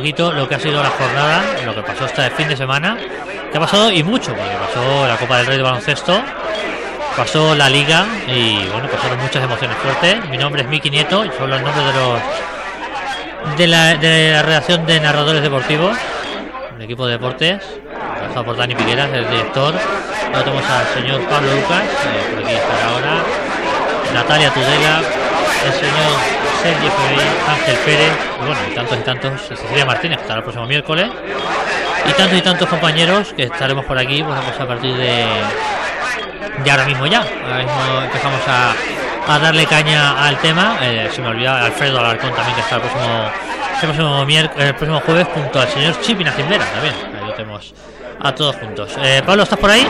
lo que ha sido la jornada, lo que pasó este fin de semana, que ha pasado y mucho, porque pasó la Copa del Rey de Baloncesto, pasó la Liga y, bueno, pasaron muchas emociones fuertes. Mi nombre es Miki Nieto y son los nombres de los de la, de la redacción de narradores deportivos, el equipo de deportes, trabajado por Dani Piqueras, el director. Ahora tenemos al señor Pablo Lucas, eh, por aquí estará ahora, Natalia Tudela, el señor Sergio Ferrer, Ángel Pérez, y bueno, y tantos y tantos, Cecilia Martínez, que estará el próximo miércoles, y tantos y tantos compañeros que estaremos por aquí, pues vamos a partir de, de ahora mismo ya. Ahora mismo empezamos a, a darle caña al tema. Eh, se me olvidaba Alfredo Alarcón también que está el próximo, el próximo, el próximo jueves junto al señor Chip y Nacimbera también. Ahí lo tenemos a todos juntos. Eh, Pablo, ¿estás por ahí?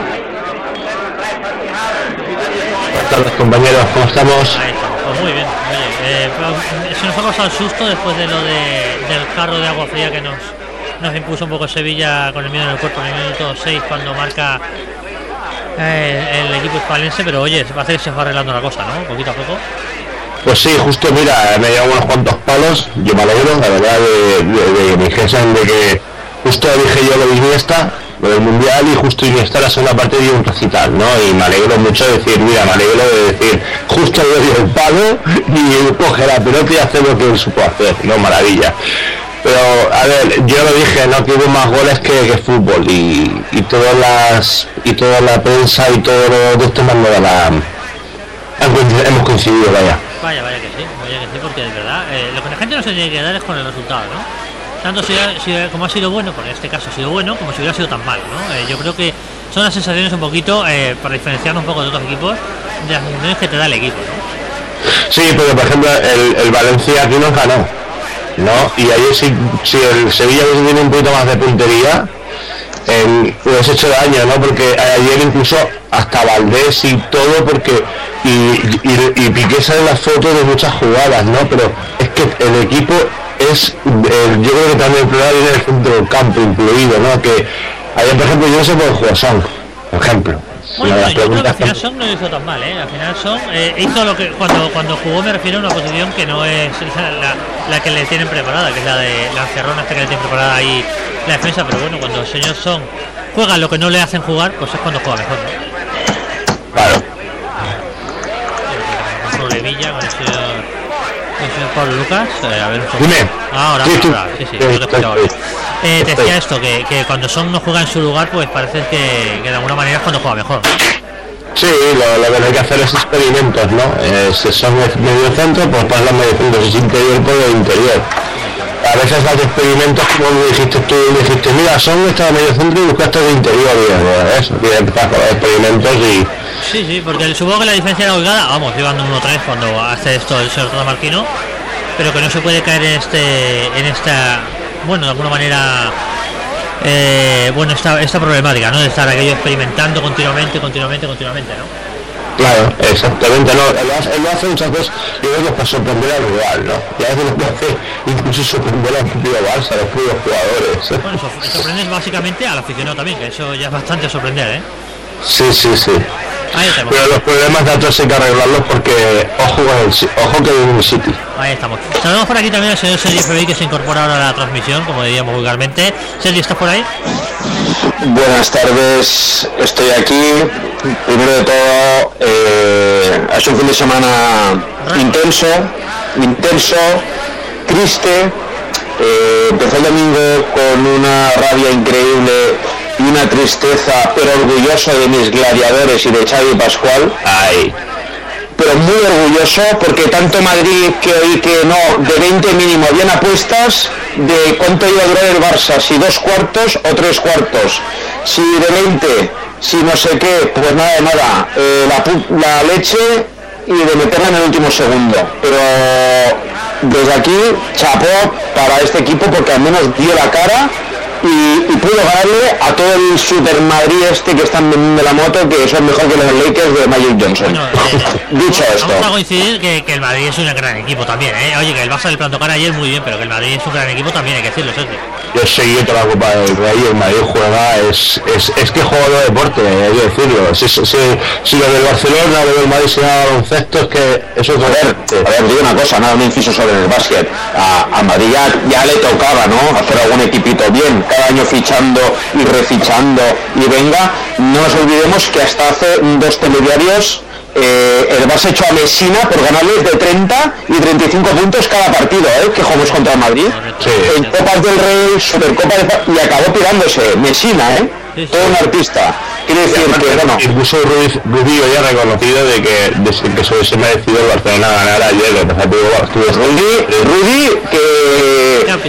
Buenas tardes compañeros, ¿cómo estamos? Ahí estamos. Muy bien. Oye, eh, se nos ha pasado el susto después de lo de, del carro de agua fría que nos, nos impuso un poco Sevilla con el miedo en el cuerpo en el minuto 6 cuando marca eh, el equipo hispalense, pero oye, parece que se va arreglando la cosa, ¿no? Poquito a poco. Pues sí, justo mira, me llevan unos cuantos palos, yo me alegro, la verdad, de, de, de de que justo dije yo lo de Iniesta, lo del Mundial y justo Iniesta la segunda parte dio un recital, ¿no? Y me alegro mucho de decir, mira, me alegro de decir, justo le dio el palo y coge la pelota y hace lo que él supo hacer, ¿no? Maravilla. Pero, a ver, yo lo dije, no que hubo más goles que, que fútbol y, y todas las y toda la prensa y todo lo de esto me da la hemos coincidido, vaya. Vaya, vaya que sí, vaya que sí, porque de verdad, eh, lo que la gente no se tiene que dar es con el resultado, ¿no? Tanto si, si- como ha sido bueno, porque en este caso ha sido bueno, como si hubiera sido tan malo, ¿no? Eh, yo creo que son las sensaciones un poquito, eh, para diferenciarnos un poco de otros equipos, de las sensaciones que te da el equipo, ¿no? Sí, pero por ejemplo, el, el Valencia aquí nos ganó, ¿no? Y ayer si, si el Sevilla hubiese tenido un poquito más de puntería, eh, hubiese hecho daño, ¿no? Porque ayer incluso hasta Valdés y todo, porque y, y, y Piqué sale las fotos de muchas jugadas, ¿no? Pero es que el equipo es, eh, yo creo que también el problema viene del centro campo incluido, ¿no? Que ayer, por ejemplo, yo no sé por jugar Son, por ejemplo. Bueno, yo creo que al final Son no lo hizo tan mal, ¿eh? Al final Son eh, hizo lo que cuando cuando jugó me refiero a una posición que no es la, la que le tienen preparada, que es la de la encerrona hasta que le tienen preparada ahí la defensa, pero bueno, cuando el señor Son juega lo que no le hacen jugar, pues es cuando juega mejor, ¿no? Claro. Problemilla con el señor Pablo Lucas. Eh, a ver. Dime. Ah, ahora, Sí, ahora, sí. ahora, sí, no te. Eh, te decía esto, que, que cuando Son no juega en su lugar, pues parece que, que de alguna manera es cuando juega mejor. Sí, lo, lo que hay que hacer es experimentos, ¿no? Eh, si son medio centro, pues los medio centro, si es interior, pues el interior. A veces los experimentos, como dijiste tú, me dijiste, mira, son esta medio centro y buscaste de interior, y eso, experimentos y... Sí, sí, porque supongo que la diferencia era holgada, vamos, llevando 1-3 cuando hace esto el señor Marquino, pero que no se puede caer en este, en esta, bueno, de alguna manera, eh, bueno, esta, esta problemática, ¿no? De estar aquello experimentando continuamente, continuamente, continuamente, ¿no? Claro, exactamente, no, él lo hace, él lo hace muchas veces, yo creo que para sorprender al rival, ¿no? Y a veces lo hace incluso sorprender al propio Barça, a los propios jugadores. Bueno, eso sorprende básicamente al aficionado también, que eso ya es bastante sorprender, ¿eh? Sí, sí, sí. Ahí estamos, Pero los problemas de otros hay que arreglarlos porque ojo con el, Ci- ojo que viene el City. ahí estamos. Saludamos por aquí también al señor Sergio FBI que se incorpora ahora a la transmisión, como diríamos vulgarmente. Sergio, ¿estás por ahí? Buenas tardes, estoy aquí. Primero de todo, eh, ha sido un fin de semana intenso, intenso, triste. Eh, empezó el domingo con una rabia increíble y una tristeza, pero orgulloso de mis gladiadores y de Xavi Pascual. Ay, pero muy orgulloso porque tanto Madrid que oí que no, de 20 mínimo, habían apuestas de cuánto iba a durar el Barça, si dos cuartos o tres cuartos, si de 20, si no sé qué, pues nada de nada, Eh, la leche y de meterla en el último segundo. Pero desde aquí, chapó para este equipo porque al menos dio la cara y, y pudo ganarle a todo el Super Madrid este que están vendiendo la moto, que son mejor que los Lakers de Magic Johnson. No, eh, Dicho esto, Vamos a coincidir que, que el Madrid es un gran equipo también, ¿eh? Oye, que el Barça del plan tocar ayer muy bien, pero que el Madrid es un gran equipo también, hay que decirlo, Sergio. Yo seguí toda la Copa del Rey el Madrid juega, es, es, es que juega de deporte, hay que decirlo. Si, si, si lo del Barcelona, lo del Madrid se llama baloncesto, es que eso es A ver, a ver, digo una cosa, nada, un inciso sobre el básquet. A, a Madrid ya, ya le tocaba, ¿no? Hacer algún equipito bien, cada año fichando y refichando y venga. No nos olvidemos que hasta hace dos telediarios eh, el Barça echó a Messina por ganarles de 30 y 35 puntos cada partido, ¿eh? Que jugamos contra el Madrid. Sí. En Copas del Rey, Supercopa de y acabó tirándose Messina, ¿eh? Sí, sí. Todo un artista. Quiere decir que, bueno, Incluso Ruiz- Rubio ya ha reconocido de que, de que se merecido el Barcelona ganar ayer, lo que que Rudy, Rudy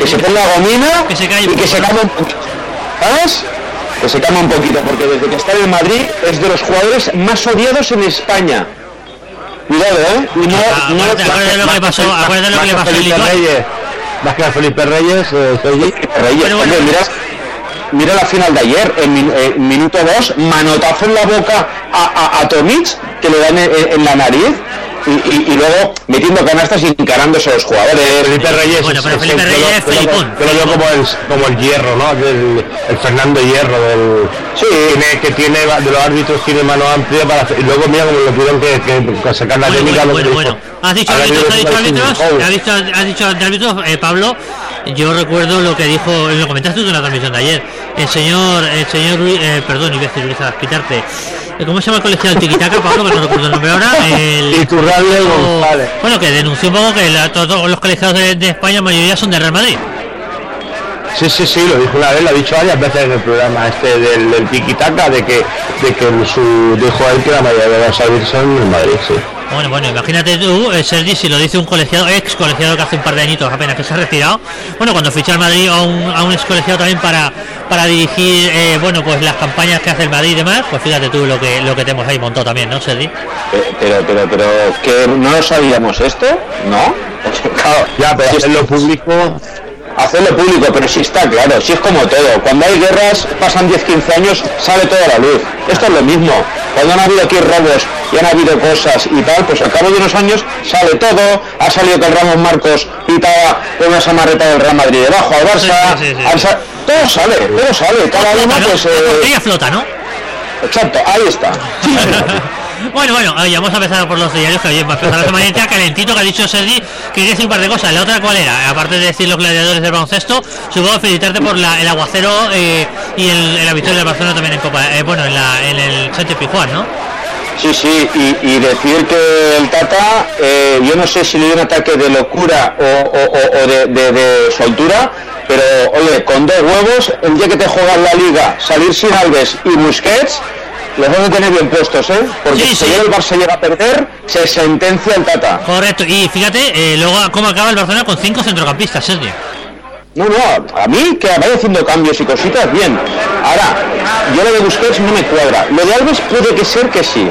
se ponga gomina Que se y que se poquito. ¿Sabes? Que se calme un poquito, porque desde que está en el Madrid es de los jugadores más odiados en España. Cuidado, ¿eh? Y no, Ah, no- acuérdate, lo que pasó, acuérdate lo que le pasó a Felipe. Reyes, más que a Felipe Reyes, eh, Sergi. Reyes, Bueno, bueno. mira, mira la final de ayer, en, eh, minuto 2, manotazo en la boca a, a, a Tomic, que le dan en, en la nariz, y, y- y luego metiendo canastas y encarándose a los jugadores. Felipe Reyes Bueno, pero Felipe el- Reyes yo lo- yo lo- yo lo veo como el, como el hierro, ¿no? El, el Fernando Hierro del Sí. tiene, que tiene de los árbitros tiene mano amplia para y luego mira como le tuvieron que, que- que sacar la Bueno, técnica bueno, lo bueno, bueno. Has dicho árbitros, has dicho árbitros, has dicho, has dicho de árbitros, eh, Pablo. Yo recuerdo lo que dijo, lo comentaste tú en la transmisión de ayer. El señor, el señor, eh, perdón, iba a decir ¿Cómo se llama el colegiado Tiquitaca, Pablo? Que no recuerdo el nombre ahora. El, Iturralde o- González. bueno, que denunció un poco que la- todos los colegiados de, de España, la mayoría son de Real Madrid. Sí, sí, sí, lo dijo una vez, lo ha dicho varias veces en el programa este del, del Tiquitaca, de que, de que su, dijo él que la mayoría de los árbitros son en Madrid, sí. Bueno, bueno, imagínate tú, eh, Sergi, si lo dice un colegiado, ex colegiado que hace un par de añitos apenas que se ha retirado. Bueno, cuando ficha al Madrid a un, a un ex colegiado también para, para dirigir, eh, bueno, pues las campañas que hace el Madrid y demás, pues fíjate tú lo que, lo que tenemos ahí montado también, ¿no, Sergi? Eh, Pero, pero, pero, que no lo sabíamos esto, ¿no? Claro, Ya, pero hacerlo público, hacerlo público, pero sí está claro, sí es como todo. Cuando hay guerras, pasan 10-15 años, sale toda la luz. Esto es lo mismo. Cuando han habido aquí robos y han habido cosas y tal, pues al cabo de unos años sale todo. Ha salido que el Ramos Marcos pitaba con una samarreta del Real Madrid debajo al Barça. Sí, sí, sí, sí. al Sa- todo sale, todo sale. Cada uno, pues. Eh, flota, ¿no? exacto, ahí está. Bueno, bueno, oye, vamos a empezar por los diarios, que oye, para empezar la semana entera calentito que ha dicho Sergi, que quería decir un par de cosas. La otra, ¿cuál era? Aparte de decir los gladiadores del baloncesto, supongo felicitarte por la, el aguacero eh, y el, la victoria del Barcelona también en Copa, eh, bueno, en, la, en el Sánchez Pijuán, ¿no? Sí, sí, y, y decir que el Tata, eh, yo no sé si le dio un ataque de locura o, o- o- de, de- de soltura, pero oye, con dos huevos, el día que te juegas la liga, salir sin Alves y Busquets, los vas a tener bien puestos, ¿eh? Porque Sí, si sí. llega el Barça llega a perder, se sentencia el Tata. Correcto, y fíjate, eh, luego cómo acaba el Barcelona con cinco centrocampistas, Sergi. No, no, a mí que vaya haciendo cambios y cositas, bien. Ahora, yo lo de Busquets no me cuadra. Lo de Alves puede que ser que sí,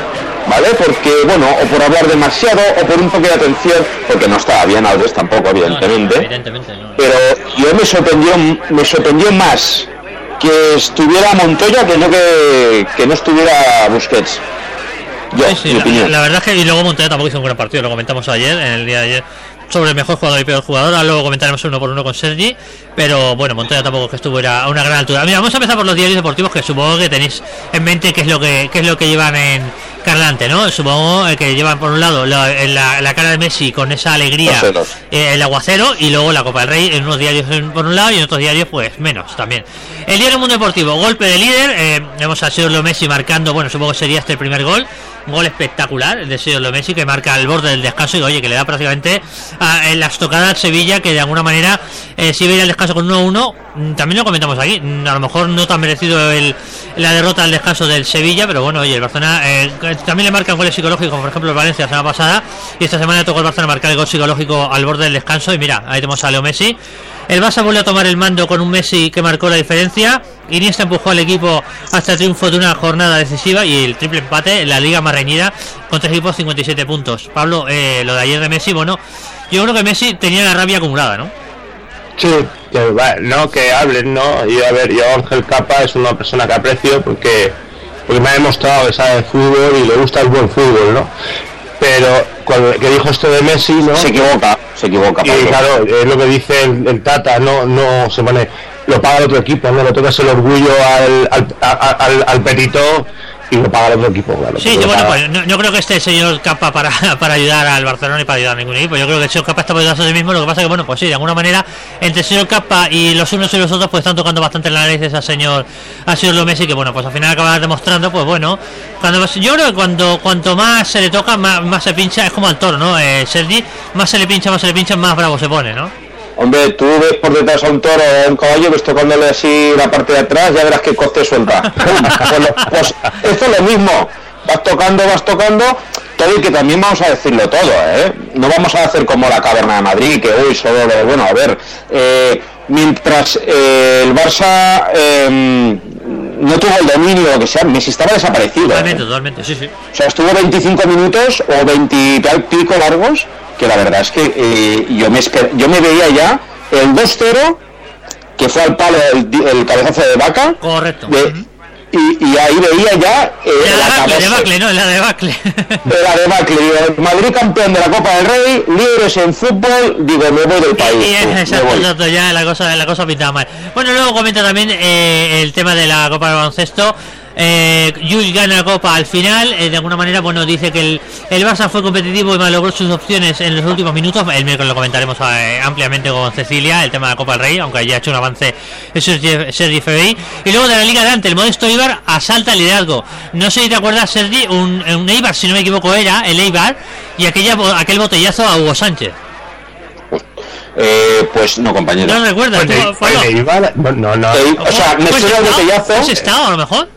¿vale? Porque, bueno, o por hablar demasiado, o por un poco de atención, porque no estaba bien Alves tampoco, evidentemente. Evidentemente, no. Pero yo me sorprendió, me sorprendió más que estuviera Montoya que no que, que no estuviera Busquets. Yo, Sí, sí, mi la, opinión. la verdad es que y luego Montoya tampoco hizo un gran partido, lo comentamos ayer, en el día de ayer, sobre el mejor jugador y peor jugador, ahora luego comentaremos uno por uno con Sergi, pero bueno, Montoya tampoco es que estuviera a una gran altura. Mira, vamos a empezar por los diarios deportivos que supongo que tenéis en mente qué es lo que qué es lo que llevan en Carlante, ¿no? Supongo eh, que llevan por un lado la, en la, la cara de Messi con esa alegría, eh, el aguacero y luego la Copa del Rey en unos diarios por un lado y en otros diarios pues menos también. El diario Mundo Deportivo, golpe de líder, eh, vemos a Sergio Messi marcando, bueno, supongo que sería este el primer gol, gol espectacular el de Sergio Messi que marca al borde del descanso y oye, que le da prácticamente a, en la estocada al Sevilla que de alguna manera eh, si veía el descanso con 1-1, mm, también lo comentamos aquí, mm, a lo mejor no tan merecido el, la derrota al descanso del Sevilla, pero bueno, oye, el Barcelona eh, también le marcan goles psicológicos, por ejemplo el Valencia la semana pasada y esta semana tocó al Barcelona marcar el gol psicológico al borde del descanso y mira, ahí tenemos a Leo Messi. El Barça vuelve a tomar el mando con un Messi que marcó la diferencia. Iniesta empujó al equipo hasta el triunfo de una jornada decisiva y el triple empate en la liga más reñida con tres equipos 57 puntos. Pablo, eh, lo de ayer de Messi, bueno, yo creo que Messi tenía la rabia acumulada, ¿no? Sí, que, no, que hablen, ¿no? Y a ver, yo Ángel Capa es una persona que aprecio porque, porque me ha demostrado que sabe de fútbol y le gusta el buen fútbol, ¿no? Pero cuando que dijo esto de Messi, ¿no? Se equivoca, se equivoca. Y claro, es lo que dice el, el Tata, no, no se pone, lo paga el otro equipo, no le tocas el orgullo al, al, a- al, al Perito y lo paga el otro equipo, claro. Sí, yo, bueno, pues no, creo que esté el señor Capa para, para ayudar al Barcelona y para ayudar a ningún equipo. Yo creo que el señor Capa está ayudarse a sí mismo. Lo que pasa que, bueno, pues sí, de alguna manera, entre el señor Capa y los unos y los otros, pues están tocando bastante la narices al señor, al señor Lo Messi, que, bueno, pues al final acaba demostrando, pues bueno, cuando yo creo que cuando cuanto más se le toca, más, más se pincha, es como al toro, ¿no? Eh, Sergi, más se le pincha, más se le pincha, más bravo se pone, ¿no? Hombre, tú ves por detrás a un toro o a un caballo, ves tocándole así la parte de atrás, ya verás qué coste suelta. Pues, pues esto es lo mismo. Vas tocando, vas tocando, todo y que también vamos a decirlo todo, ¿eh? No vamos a hacer como la caverna de Madrid, que uy, solo de, bueno, a ver, eh, mientras eh, el Barça eh, no tuvo el dominio, que sea, Messi estaba desaparecido. ¿eh? Totalmente, totalmente, sí, sí. O sea, estuvo 25 minutos o 20 y tal pico largos, que la verdad es que eh, yo, me esper- yo me veía ya el 2-0, que fue al palo el, el cabezazo de vaca, Correcto. de- y, y ahí veía ya eh, La la debacle, debacle, no, la debacle. la debacle. Madrid campeón de la Copa del Rey, líderes en fútbol, digo, me voy del país. Y, exacto, exacto, ya la cosa, la cosa pinta mal. Bueno, luego comenta también eh, el tema de la Copa de Baloncesto. Eh, gana la Copa al final. eh, de alguna manera, bueno, dice que el, el Barça fue competitivo y malogró sus opciones en los últimos minutos. El miércoles lo comentaremos eh, ampliamente con Cecilia, el tema de la Copa del Rey, aunque haya hecho un avance Sergi Sergi Febey. Y luego de la Liga de Ante, el modesto Eibar asalta el liderazgo. No sé si te acuerdas, Sergi, un, un Eibar, si no me equivoco, era el Eibar y aquella, aquel botellazo a Hugo Sánchez. Eh, pues no, compañero. ¿No recuerdas? Pues no, no, no. Eh, o sea, me ¿Fue suena el botellazo, ¿Fue Sestao, a lo mejor?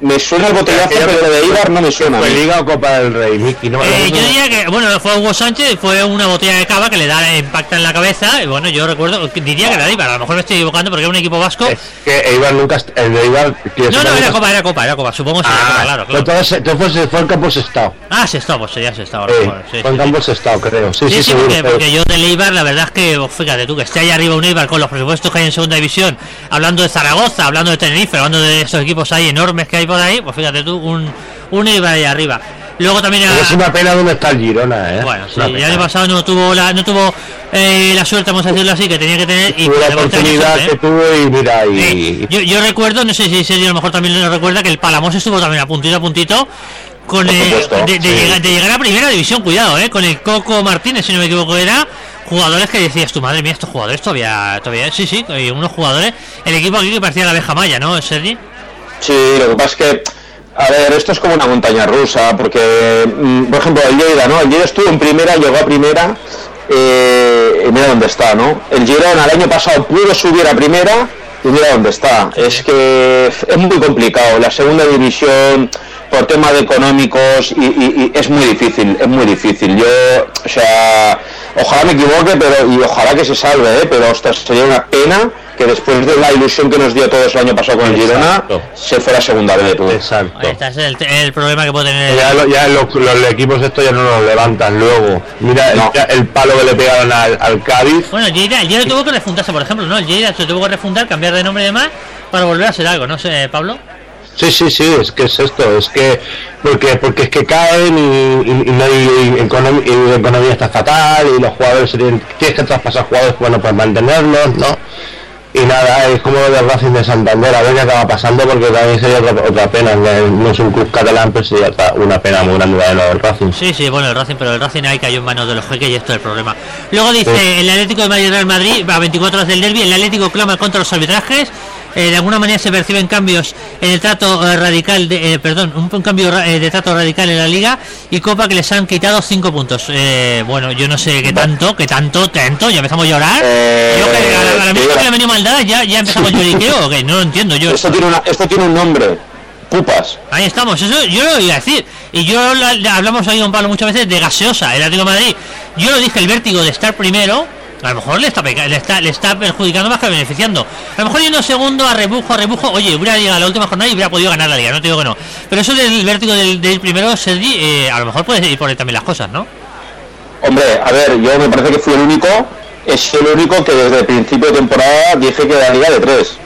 Me suena el botellazo, pero lo de Ibar no me suena. Fue. Liga o Copa del Rey, Miki, no, Eh, no, yo no. diría que, bueno, fue Hugo Sánchez, fue una botella de cava que le da impacta en la cabeza. Y bueno, yo recuerdo, diría que era de Eibar, a lo mejor me estoy equivocando porque era un equipo vasco. Es que Eibar nunca, el de quiero No, no, era copa, era copa, era copa, supongo que sí, era copa, Ah, claro, pero claro. todo ese- todo fue, fue el campo Sestao. Ah, se está, pues ya se está, a lo mejor, sí, fue sí, el sí. campo Sestao, creo. Sí, Sí, sí, sí, seguro, porque, porque yo del Eibar, la verdad es que, oh, fíjate tú, que esté ahí arriba un Eibar con los presupuestos que hay en segunda división, hablando de Zaragoza, hablando de Tenerife, hablando de esos equipos ahí enormes que hay por ahí, pues fíjate tú, un, un Eibar ahí arriba. Luego también Pero a- es una pena donde está el Girona, ¿eh? Bueno, sí, el año pasado no tuvo la, no tuvo eh, la suerte, vamos a decirlo así, que tenía que tener y la tener oportunidad suerte, que ¿eh? tuvo y mira, y... Eh, yo, yo recuerdo, no sé si Sergio a lo mejor también lo recuerda, que el Palamos estuvo también a puntito a puntito con eh, supuesto, de, de sí. llegar, de llegar a primera división, cuidado, eh, con el Coco Martínez, si no me equivoco, era jugadores que decías tu madre mía, estos jugadores todavía, todavía, sí, sí, unos jugadores, el equipo aquí que parecía la abeja maya, ¿no, Sergi? Sí, lo que pasa es que, a ver, esto es como una montaña rusa, porque, mm, por ejemplo, el Lleida, ¿no? El Lleida estuvo en primera, llegó a primera, eh, y mira dónde está, ¿no? El Girona el año pasado pudo subir a primera, y mira dónde está. Es que es muy complicado. La segunda división, por temas económicos, y- y es muy difícil, es muy difícil. Yo, o sea, ojalá me equivoque, pero y ojalá que se salve, ¿eh? Pero, ostras, sería una pena que después de la ilusión que nos dio a todos el año pasado con el Girona, se fuera segunda vez. Exacto. Ese es el, el problema que puede tener. Ya, lo- ya los, los equipos estos ya no los levantan luego. Mira No. el, ya el palo que le pegaron al, al Cádiz. Bueno, Lleida, el tuvo que refundarse, por ejemplo, ¿no? El Lleida se tuvo que refundar, cambiar de nombre y demás, para volver a ser algo, no sé, Pablo. Sí, sí, sí, es que es esto, es que porque porque es que caen y, y- y y la economía está fatal y los jugadores tienen, tienes que traspasar jugadores bueno pues mantenerlos, ¿no? Y nada, es como lo del Racing de Santander, a ver qué acaba pasando porque también sería otra, otra pena, no, es un club catalán, pero sería una pena muy grande de del Racing. Sí, sí, bueno, el Racing, pero el Racing ahí cayó en manos de los jeques y esto es el problema. Luego dice, Sí. el Atlético de Madrid Real Madrid, a 24 horas del derby, el Atlético clama contra los arbitrajes, eh, de alguna manera se perciben cambios en el trato eh, radical, de, eh, perdón, un, un cambio eh, de trato radical en la liga y Copa que les han quitado 5 puntos. Eh, bueno, yo no sé qué tanto, qué tanto, tanto, ya empezamos a llorar. Yo que a la, a la sí, misma que le ha venido maldad ya, ya empezamos a lloriqueo, ok, no lo entiendo yo. Esto tiene, una, esto tiene un nombre, pupas. Ahí estamos, eso yo lo iba a decir. Y yo la- la- hablamos ahí con Pablo muchas veces de gaseosa, el Atlético de Madrid. Yo lo dije, el vértigo de estar primero, A lo mejor le está, le está, le está perjudicando más que beneficiando. A lo mejor yendo segundo a rebujo, a rebujo, oye, hubiera llegado a la última jornada y hubiera podido ganar la liga, no te digo que no. Pero eso del vértigo del, primero, Sergi, eh, a lo mejor puede ir por ahí también las cosas, ¿no? Hombre, a ver, yo me parece que fui el único, es el único que desde el principio de temporada dije que era liga de tres.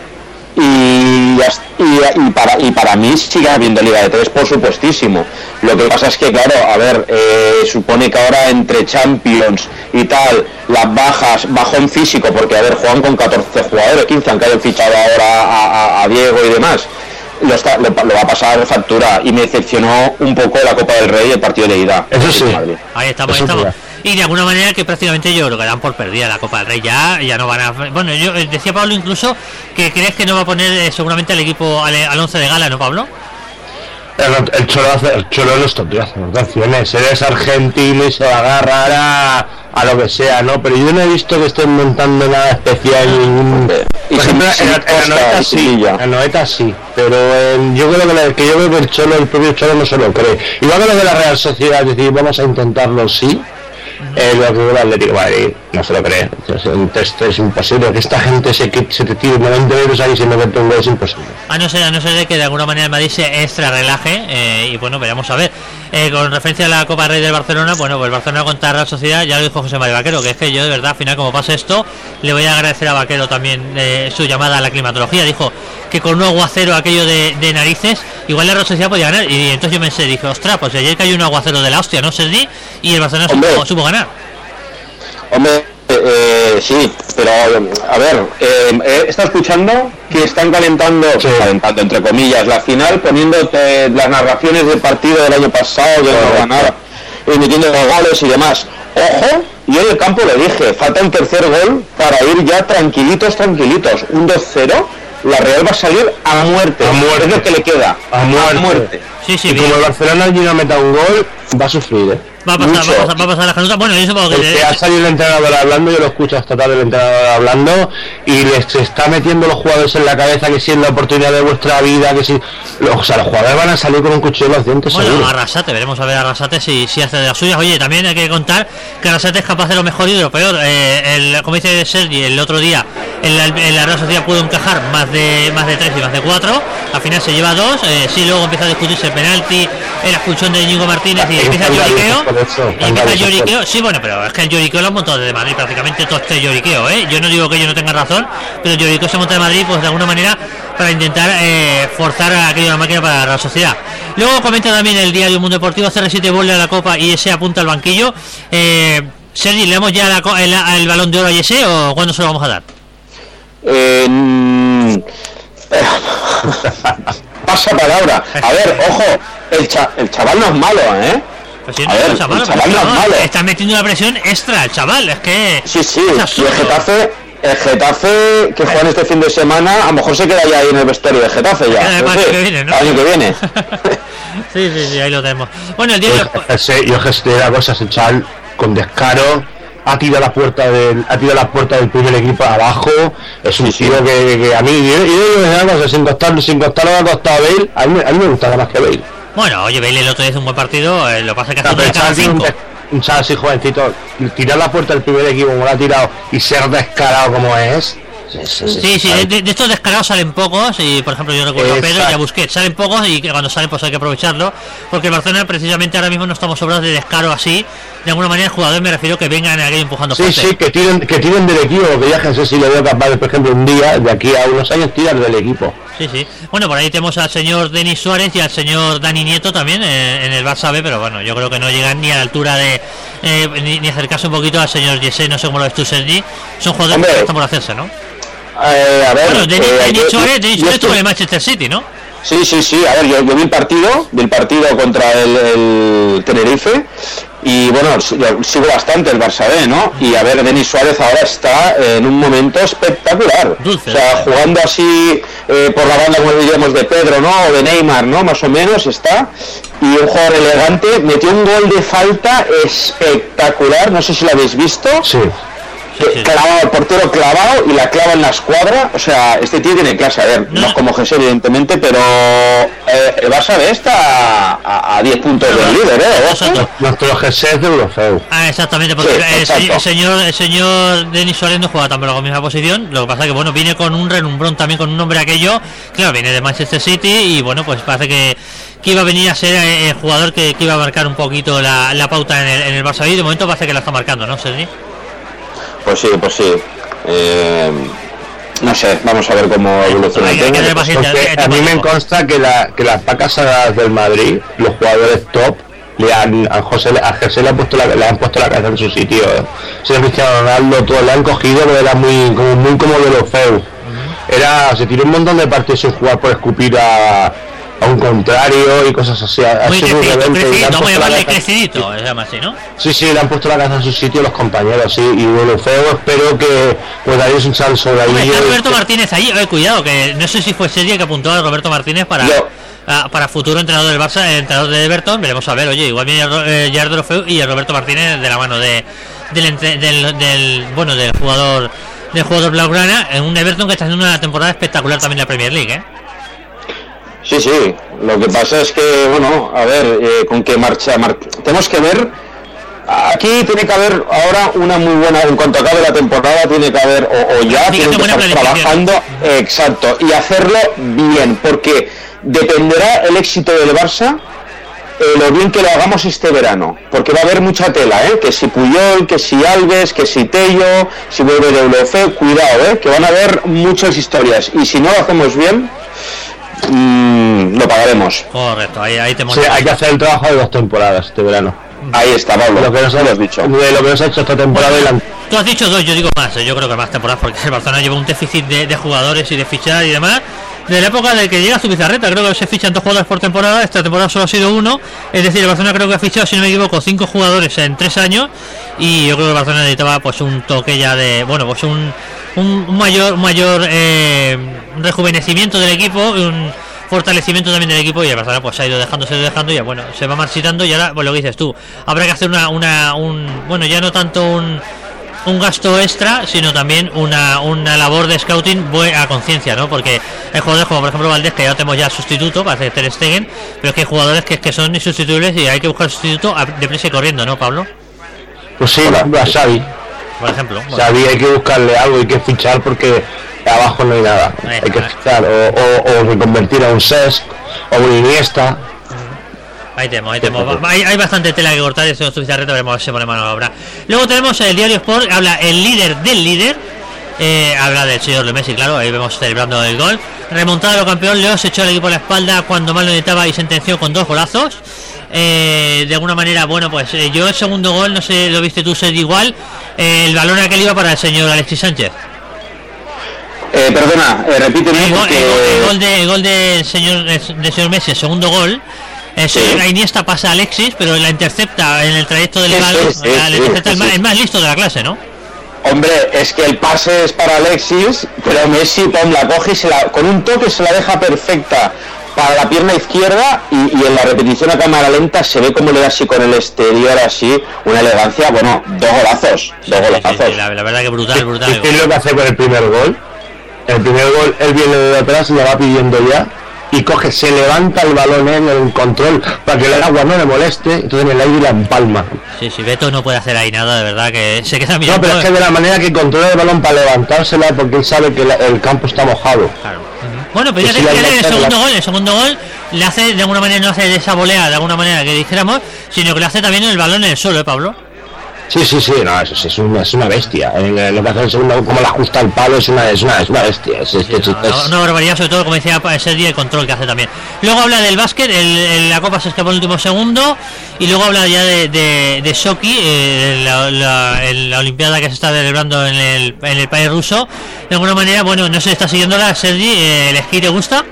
Y, y, y para, y para mí sigue habiendo liga de tres, por supuestísimo. Lo que pasa es que, claro, a ver, eh, supone que ahora entre Champions y tal, las bajas, bajón físico, porque, a ver, juegan con 14 jugadores, 15, aunque hayan fichado ahora a, a- a Diego y demás. Lo, está- lo, lo va a pasar factura y me decepcionó un poco la Copa del Rey y el partido de ida. Eso sí. Madrid. Ahí estamos, ahí estamos. Y de alguna manera que prácticamente yo creo que dan por perdida la Copa del Rey ya, ya no van a... Bueno, yo eh, decía Pablo incluso que crees que no va a poner eh, seguramente al equipo, al, al 11 de gala, ¿no, Pablo? El, el cholo hace, el cholo no es tonto, hace rotaciones. Eres argentino y se va a agarrar a, a lo que sea, ¿no? Pero yo no he visto que estén montando nada especial. ningún- Y Por ejemplo, en, en y sí, en Noeta sí, pero en- yo creo que, la- que yo que el cholo, el propio cholo no se lo cree. Igual que lo de la Real Sociedad, es decir, vamos a intentarlo sí. Eh, el Atlético de Madrid no se lo cree. Es, un test es imposible que esta gente se, se te tire 90 euros ahí sin meter un gol es imposible. A no ser, a no ser que de alguna manera el Madrid se extra relaje eh, y bueno, veremos a ver. Eh, con referencia a la Copa Rey del Barcelona, bueno, pues el Barcelona contra la Sociedad, ya lo dijo José María Vaquero, que es que yo de verdad, al final, como pase esto, le voy a agradecer a Vaquero también eh, su llamada a la climatología. Dijo que con un aguacero aquello de, de narices, igual la Real Sociedad podía ganar. Y entonces yo pensé, dije, ostras, pues ayer cayó un aguacero de la hostia, ¿no, Sergi? Y el Barcelona Hombre. supo, supo ganar. Hombre, eh, sí, pero a ver, eh, he estado escuchando que están calentando, Sí. calentando entre comillas, la final poniéndote las narraciones del partido del año pasado, de no ganar, y metiendo los goles y demás. Ojo, yo en el campo le dije, falta un tercer gol para ir ya tranquilitos, tranquilitos. Un 2-0, la Real va a salir a muerte. A muerte. Es lo que le queda. A muerte. Sí, sí, y bien. como el Barcelona allí no meta un gol, va a sufrir, ¿eh? Va a pasar, va a pasar, va a pasar la canuta. Bueno, yo supongo que... Porque ha salido el entrenador hablando, yo lo escucho esta tarde el entrenador hablando y les está metiendo los jugadores en la cabeza que si es la oportunidad de vuestra vida, que si... O sea, los jugadores van a salir con un cuchillo en los dientes Bueno, seguro. Arrasate, veremos a ver a Arrasate si, si hace de las suyas. Oye, también hay que contar que Arrasate es capaz de lo mejor y de lo peor. Eh, el, como dice Sergi el otro día, en la, en la Real Sociedad pudo encajar más de más de tres y más de cuatro. Al final se lleva dos. Eh, sí, luego empieza a discutirse penalti, la expulsión de Íñigo Martínez y empieza el lloriqueo. Y empieza el lloriqueo. Sí, bueno, pero es que el lloriqueo lo han montado desde Madrid. Prácticamente todo este lloriqueo, ¿eh? Yo no digo que yo no tenga razón, pero el lloriqueo se monta de Madrid, pues de alguna manera para intentar eh, forzar a aquella máquina para la sociedad. Luego comenta también el diario Mundo Deportivo, CR7 vuelve a la Copa y ese apunta al banquillo. Eh, Sergi, ¿le damos ya la co- el, el balón de oro a ese o cuándo se lo vamos a dar? Eh, mm, pasa palabra. A ver, ojo, el, cha- el chaval no es malo, ¿eh? Pues A no, ver, el chaval, el chaval no es malo. está metiendo una presión extra el chaval, es que Sí, sí, es y el Getafe, el Getafe que juegan este fin de semana, a lo mejor se queda ya ahí en el vestuario de Getafe ya. El año que viene, ¿no? el año que viene. sí, sí, sí, ahí lo tenemos. Bueno, el diario... Yo, sé, yo gestioné la cosa, ese chaval con descaro, ha tirado la puerta del, ha tirado la puerta del primer equipo abajo, es un tío que, que a mí, y yo, yo cosa, sin costar, sin costar lo que ha costado Bale, a mí, a mí me gusta más que Bale. Bueno, oye, Bale el otro día hizo un buen partido, eh, lo que pasa es que hace cada un, cinco. un chaval así jovencito, tirar la puerta del primer equipo como lo ha tirado y ser descarado como es. Sí, sí, de, estos descarados salen pocos y por ejemplo yo recuerdo a Pedro y a Exacto. Busquets, salen pocos y que cuando salen pues hay que aprovecharlo porque el Barcelona precisamente ahora mismo no estamos sobrados de descaro así, de alguna manera el jugador me refiero que vengan aquí empujando Sí, fuerte. sí, que tiren, que tiren del equipo, que ya Jesús si lo veo capaz de, por ejemplo, un día, de aquí a unos años, tirar del equipo. Sí, sí. Bueno, por ahí tenemos al señor Denis Suárez y al señor Dani Nieto también eh, en el Barça B, pero bueno, yo creo que no llegan ni a la altura de eh, ni, ni acercarse un poquito al señor Jesse, no sé cómo lo ves tú, Sergi. Son jugadores Hombre. que están por hacerse, ¿no? Eh, a ver, Bueno, Denis, eh, Denis estuvo en el Manchester City, ¿no? Sí, sí, sí, a ver, yo, yo vi el partido, vi el partido contra el, el Tenerife y bueno, sigo bastante el Barça B, ¿no? Y a ver, Denis Suárez ahora está en un momento espectacular. Dulce. O sea, jugando así eh, por la banda, como diríamos, de Pedro, ¿no? O de Neymar, ¿no? Más o menos está. Y un jugador elegante, metió un gol de falta espectacular, no sé si lo habéis visto. Sí. Sí, sí. clavado, el portero clavado y la clava en la escuadra. O sea, este tío tiene clase. A ver, no, No. es como Jesús, evidentemente, pero eh, el Barça B está a, a 10 puntos No, del no. líder, ¿eh? Nuestro G6 es de Eurofeu. Ah, exactamente, porque Sí, el, señor el señor Denis Suárez no juega tampoco en la misma posición. Lo que pasa que bueno, viene con un relumbrón también con un nombre aquello. Claro, viene de Manchester City y bueno, pues parece que, que iba a venir a ser eh, el jugador que, que iba a marcar un poquito la, la pauta en el, en el Barça y de momento parece que la está marcando, ¿no, Sergi? Pues sí, pues sí. Eh, no sé, vamos a ver cómo evoluciona el tema. a mí me consta que, la, que las vacas sagradas del Madrid, los jugadores top, le han, a José, a José le, han puesto la, le han puesto la cabeza en su sitio. Se Cristiano Ronaldo, todo le han cogido, pero era muy, como, muy como de los feos. Era, se tiró un montón de partidos sin jugar por escupir a, a un contrario y cosas así. Muy crecidito, crecidito, vamos a llamarle crecidito, se llama así, ¿no? Sí, sí, le han puesto la cabeza en su sitio los compañeros, sí, y bueno, feo, espero que pues daréis un sobre Hombre, ahí. está eh, Roberto que- Martínez ahí, eh, cuidado, que no sé si fue Sergi el que apuntó a Roberto Martínez para, para futuro entrenador del Barça, el entrenador de Everton, veremos a ver, oye, igual viene eh, Gerard Deulofeu y el Roberto Martínez de la mano de del, entre- del, del- bueno del jugador del jugador blaugrana en un Everton que está haciendo una temporada espectacular también en la Premier League, ¿eh? Sí, sí. Lo que pasa es que, bueno, a ver, eh, con qué marcha. mar- Tenemos que ver. Aquí tiene que haber ahora una muy buena. En cuanto acabe la temporada, tiene que haber, o, o ya, Tiene que estar trabajando. exacto. Y hacerlo bien, porque dependerá el éxito del Barça. eh, lo bien que lo hagamos este verano, porque va a haber mucha tela, ¿eh? que si Puyol, que si Alves, que si Tello, si vuelve de Eurofe, cuidado, ¿eh? que van a haber muchas historias, y si no lo hacemos bien, mm, lo pagaremos. Correcto, ahí, ahí te Sí, hay que hacer el trabajo de dos temporadas este verano. Ahí está, Pablo. Lo que nos has dicho. De lo que nos ha hecho esta temporada y la Tú has dicho dos, yo digo más, yo creo que más temporadas porque el Barcelona lleva un déficit de, de jugadores y de fichar y demás. De la época de que llega su bizarreta, creo que se fichan dos jugadores por temporada, esta temporada solo ha sido uno, es decir, el Barcelona creo que ha fichado, si no me equivoco, cinco jugadores en tres años y yo creo que el Barcelona necesitaba pues un toque ya de, bueno, pues un, un, un mayor, mayor eh, rejuvenecimiento del equipo, un fortalecimiento también del equipo y el Barcelona pues se ha ido dejando, se ha ido dejando y ya bueno, se va marchitando y ahora, pues lo que dices tú, habrá que hacer una, una un, bueno, ya no tanto un un gasto extra, sino también una, una labor de scouting bue- a conciencia, ¿no? Porque hay jugadores como por ejemplo Valdés, que ya tenemos ya sustituto para hacer Ter Stegen, pero es que hay jugadores que, que son insustituibles y hay que buscar sustituto a- deprisa y corriendo, ¿no, Pablo? Pues sí, a Xavi. Por ejemplo. Hay que buscarle algo, hay que fichar porque abajo no hay nada. Ahí Hay que fichar o, o, o reconvertir a un Cesc o un Iniesta. Ahí tenemos, ahí tenemos. Va- Hay, hay bastante tela que cortar, eso es reto, veremos se pone mano a la obra. Luego tenemos el diario Sport, habla el líder del líder, eh, habla del señor Leo Messi, claro, ahí vemos celebrando el gol. Remontada a lo campeón, Leo se echó al equipo a la espalda cuando mal lo necesitaba y sentenció con dos golazos. Eh, de alguna manera, bueno, pues eh, yo el segundo gol, no sé, lo viste tú, ser igual, eh, el balón aquel iba para el señor Alexis Sánchez. Eh, perdona, repíteme El gol, porque... el gol- el gol de- el gol del señor del señor Messi, el segundo gol. Sí. Iniesta pasa a Alexis, pero la intercepta en el trayecto del balón. sí, el, más, sí. el más listo de la clase, ¿no? Hombre, es que el pase es para Alexis, pero Messi pum, la coge y se la, con un toque se la deja perfecta para la pierna izquierda y, y en la repetición a cámara lenta se ve como le da así con el exterior así, una elegancia, bueno, dos golazos, dos Sí, golazos. sí, la, la verdad que brutal, brutal. ¿Y qué es lo que hace con el primer gol? El primer gol, él viene de atrás y le va pidiendo ya. Y coge, se levanta el balón en el control para que el agua no le moleste. Entonces en el aire la empalma. Sí, sí, Beto no puede hacer ahí nada, de verdad, que se queda No, mirando. pero es que de la manera que controla el balón para levantársela porque él sabe que la- el campo está mojado. Claro. Bueno, pero Pues ya sí, te en el segundo gol, el segundo gol le hace de alguna manera, no hace esa volea de alguna manera que dijéramos, sino que le hace también el balón en el suelo, ¿eh, Pablo? Sí, sí, sí, no, eso sí, es una, es una bestia. Lo que hace el segundo como la ajusta el palo, es una, es una, es una bestia. Es, es- es- Una, es- una barbaridad, sobre todo, como decía Sergi, el control que hace también. Luego habla del básquet, el, el- la copa se escapó en el último segundo, y luego habla ya de, de, de Sochi, eh, la, la- Olimpiada que se está celebrando en el, en el país ruso. De alguna manera, bueno, no se está siguiendo la Sergi, eh, ¿el esquí te gusta?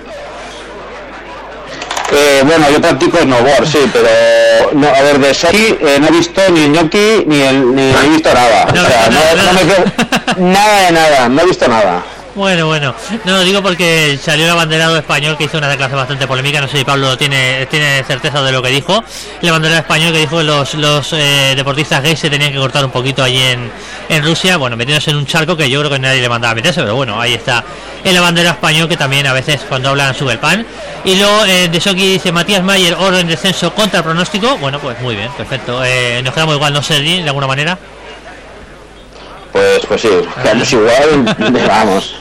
Eh, bueno, yo practico snowboard, sí, pero no, a ver, de Sochi eh, no he visto ni el gnocchi ni, el, ni he visto nada. No, o sea, no, no, no, no me nada de nada, no he visto nada. Bueno, bueno, no lo digo porque salió el abanderado español que hizo una declaración bastante polémica, no sé si Pablo tiene tiene certeza de lo que dijo, el abanderado español que dijo que los, los eh, deportistas gays se tenían que cortar un poquito allí en, en Rusia, bueno, metiéndose en un charco que yo creo que nadie le mandaba a meterse, pero bueno, ahí está el abanderado español que también a veces cuando hablan sube el pan. Y luego eh, de Shoki dice Matías Mayer, oro en descenso contra pronóstico, bueno, pues muy bien, perfecto, eh, nos quedamos igual, no sé, de alguna manera. Pues, pues sí, quedamos igual, vamos.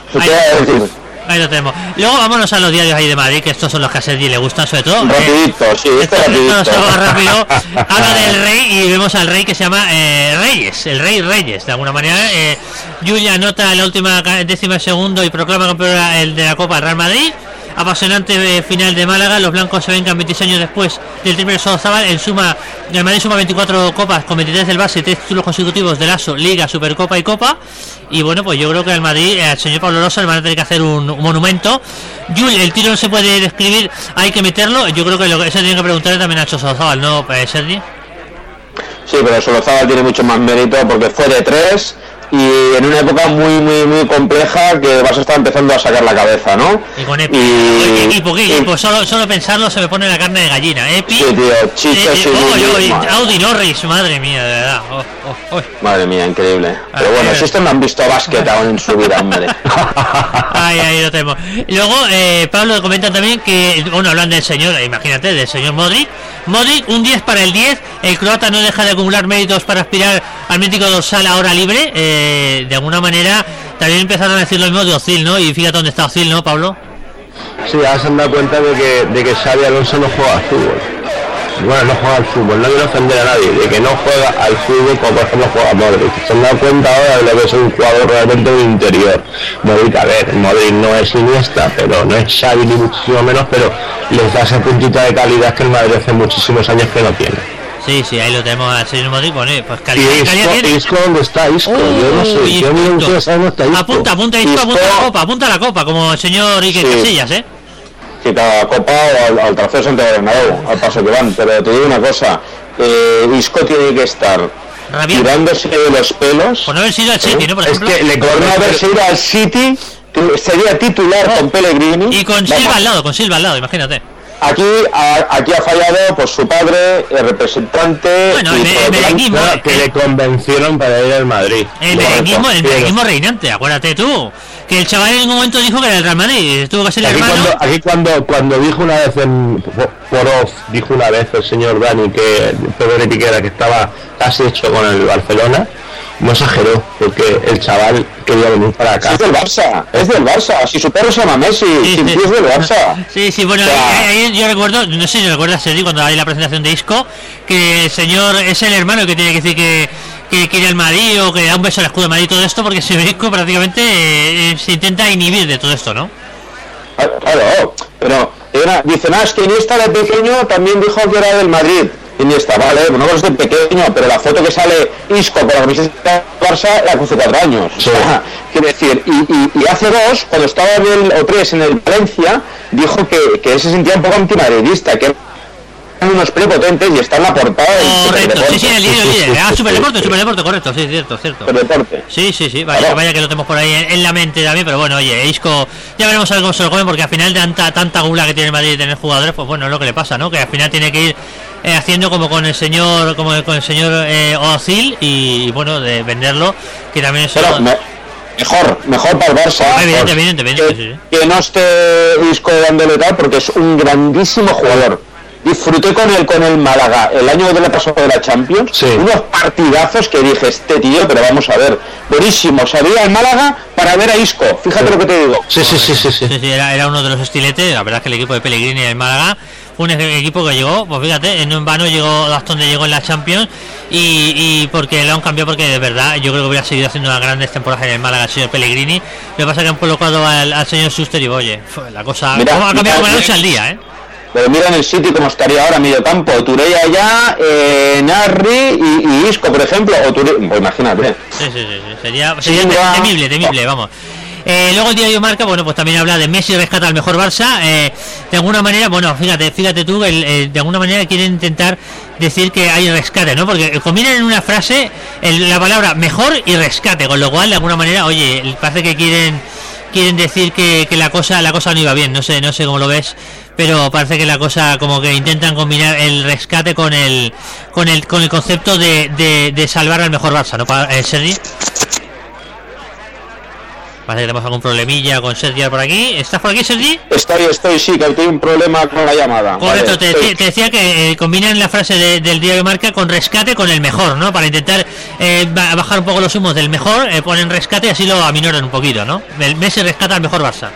Ahí, lo tenemos. Luego vámonos a los diarios ahí de Madrid, que estos son los que a Sergi le gustan sobre todo. Eh, Rapidito, sí, este rapidito. rápido. Habla del rey y vemos al rey que se llama eh, Reyes, el rey Reyes, de alguna manera. Eh, Julia anota la última décima segundo y proclama campeón el de la Copa al Real Madrid. Apasionante eh, final de Málaga, los blancos se vengan 26 años después del triple Sozabal. En suma, el Madrid suma 24 copas con 23 del base, 3 títulos consecutivos del ASO, Liga, Supercopa y Copa. Y bueno, pues yo creo que al Madrid, eh, al señor Pablo Rosa, le van a tener que hacer un, monumento. Jul, el tiro no se puede describir, hay que meterlo. Yo creo que lo que se tiene que preguntarle también a Sozabal, ¿no, eh, Sergi? Sí, pero Solozábal tiene mucho más mérito porque fue de tres y en una época muy, muy, muy compleja que vas a estar empezando a sacar la cabeza, ¿no? Y con Epi. Y- Oye, ¿Qué equipo, qué equipo? Solo, solo pensarlo se me pone la carne de gallina. Epi. Sí, tío, sí, oh, yo- y. Audi Norris, madre mía, de verdad. Oh, oh, oh. Madre mía, increíble. Pero Ah, bueno, eh. si estos no han visto básquet aún en su vida, hombre. Ahí, ahí lo tenemos. Y luego, eh, Pablo comenta también que, bueno, hablan del señor, imagínate, del señor Modric. Modric, un 10 para el 10. El croata no deja de acumular méritos para aspirar al mítico dorsal ahora libre. Eh, de alguna manera, también empezaron a decir lo mismo de Ozil, ¿no? Y fíjate dónde está Ozil, ¿no, Pablo? Sí, ahora se han dado cuenta de que, de que Xavi Alonso no juega al fútbol. Bueno, no juega al fútbol, no quiero ofender a nadie, de que no juega al fútbol como por ejemplo juega Modric. Se han dado cuenta ahora de lo que es un jugador realmente de interior. Modric, a ver, Modric no es Iniesta, pero no es Xavi ni muchísimo menos, pero les da esa puntita de calidad que el Madrid hace muchísimos años que no tiene. Sí, sí, ahí lo tenemos al señor Modric. Bueno, pues Y calidad, calidad Isco, tiene. Isco, ¿dónde está Isco? Yo no sé, yo ustedes saben dónde está Isco. Apunta, apunta, Isco, Isco. apunta la copa, apunta la copa, como el señor Iker Sí. Casillas, ¿eh? Que cada copa o al, al trofeo Santiago Bernabéu, al paso que van. Pero te digo una cosa, eh, Isco tiene que estar Rabiando. tirándose de los pelos Por no haber sido el City, ¿no? Por Es que le por no haberse ido al City, sería titular con Pellegrini. Y con Silva al lado, con Silva al lado, imagínate. Aquí, aquí ha fallado pues su padre, el representante. Bueno, el- merenguismo, No, que le convencieron para ir al Madrid. El merenguismo, el merenguismo reinante, acuérdate tú. Que el chaval en ningún momento dijo que era el Real Madrid, tuvo que ser el Aquí hermano. cuando, aquí cuando, cuando dijo una vez en, por off, dijo una vez el señor Dani que Pedro Piquera que estaba casi hecho con el Barcelona, no exageró, porque el chaval quería venir para acá. Es del Barça, es del Barça. Si su perro se llama Messi, Sí, si sí. es del Barça. Sí, sí, bueno, O sea- ahí, ahí yo recuerdo, no sé si recuerdas, Sergi, cuando hay la presentación de Isco, que el señor es el hermano que tiene que decir que, que quiere el Madrid o que da un beso al escudo de Madrid todo esto, porque si Isco prácticamente eh, se intenta inhibir de todo esto, ¿no? Claro, pero era, dicen, ah, es que Iniesta de pequeño también dijo que era del Madrid. Iniesta, vale, no es de pequeño, pero la foto que sale Isco con la camiseta del Barça la hace cuatro años. Sí. Quiero decir, y, y- y hace dos, cuando estaba en el, o tres en el Valencia, dijo que, que él se sentía un poco antimadridista, que unos prepotentes y está en la portada del Correcto, sí, sí, el líder, el líder. Ah, Superdeporte. Superdeporte, correcto, sí, cierto, cierto. Superdeporte. Sí, sí, sí, vaya, vaya que lo tenemos por ahí en, en la mente también, pero bueno, oye, Isco, ya veremos a ver cómo se lo comen, porque al final de tanta, tanta gula que tiene el Madrid de tener jugadores, pues bueno, es lo que le pasa, ¿no? Que al final tiene que ir eh, haciendo como con el señor, como con el señor eh, Ozil y, y, bueno, de venderlo, que también es Pero mejor, mejor para el Barça. Evidente, evidente, evidente, que, sí, sí. que no esté Isco dándole tal porque es un grandísimo jugador. Disfruté con él con el Málaga el año de la pasada de la Champions, Sí. unos partidazos que dije, este tío, pero vamos a ver, buenísimo, sabía el Málaga para ver a Isco, fíjate lo que te digo. Sí, sí, sí, sí, sí. Sí, sí, era, era uno de los estiletes. La verdad es que el equipo de Pellegrini en Málaga fue un e- equipo que llegó, pues fíjate, en un vano llegó hasta donde llegó en la Champions y, y porque lo han cambiado porque de verdad yo creo que hubiera seguido haciendo unas grandes temporadas en el Málaga el señor Pellegrini. Lo que pasa es que han colocado al, al señor Schuster y oye, la cosa Mira, cómo ha cambiado mira, como la noche al día, ¿eh? Pero mira en el City cómo estaría ahora medio campo, Turey allá, eh, Narri y, y Isco, por ejemplo, o Turey, pues imagínate. Sí, sí, sí, Sería, sería temible, temible, vamos. Eh, luego el diario Marca, bueno, pues también habla de Messi rescata al mejor Barça. eh, de alguna manera, bueno, fíjate, fíjate tú, el, eh, de alguna manera quieren intentar decir que hay rescate, ¿no? Porque combinan en una frase el- la palabra mejor y rescate, con lo cual, de alguna manera, oye, parece que quieren quieren decir que, que la cosa la cosa no iba bien. No sé, no sé cómo lo ves, pero parece que la cosa como que intentan combinar el rescate con el con el con el concepto de, de, de salvar al mejor Barça, ¿no? Pa- eh, Sergi. Parece que tenemos algún problemilla con Sergi por aquí. ¿Estás por aquí, Sergi? Estoy, estoy, sí, que tengo un problema con la llamada. Correcto, Vale, te, te decía que eh, combinan la frase de- del diario Marca con rescate con el mejor, ¿no? Para intentar eh, ba- bajar un poco los humos del mejor, eh, ponen rescate y así lo aminoran un poquito, ¿no? El Messi rescata al mejor Barça.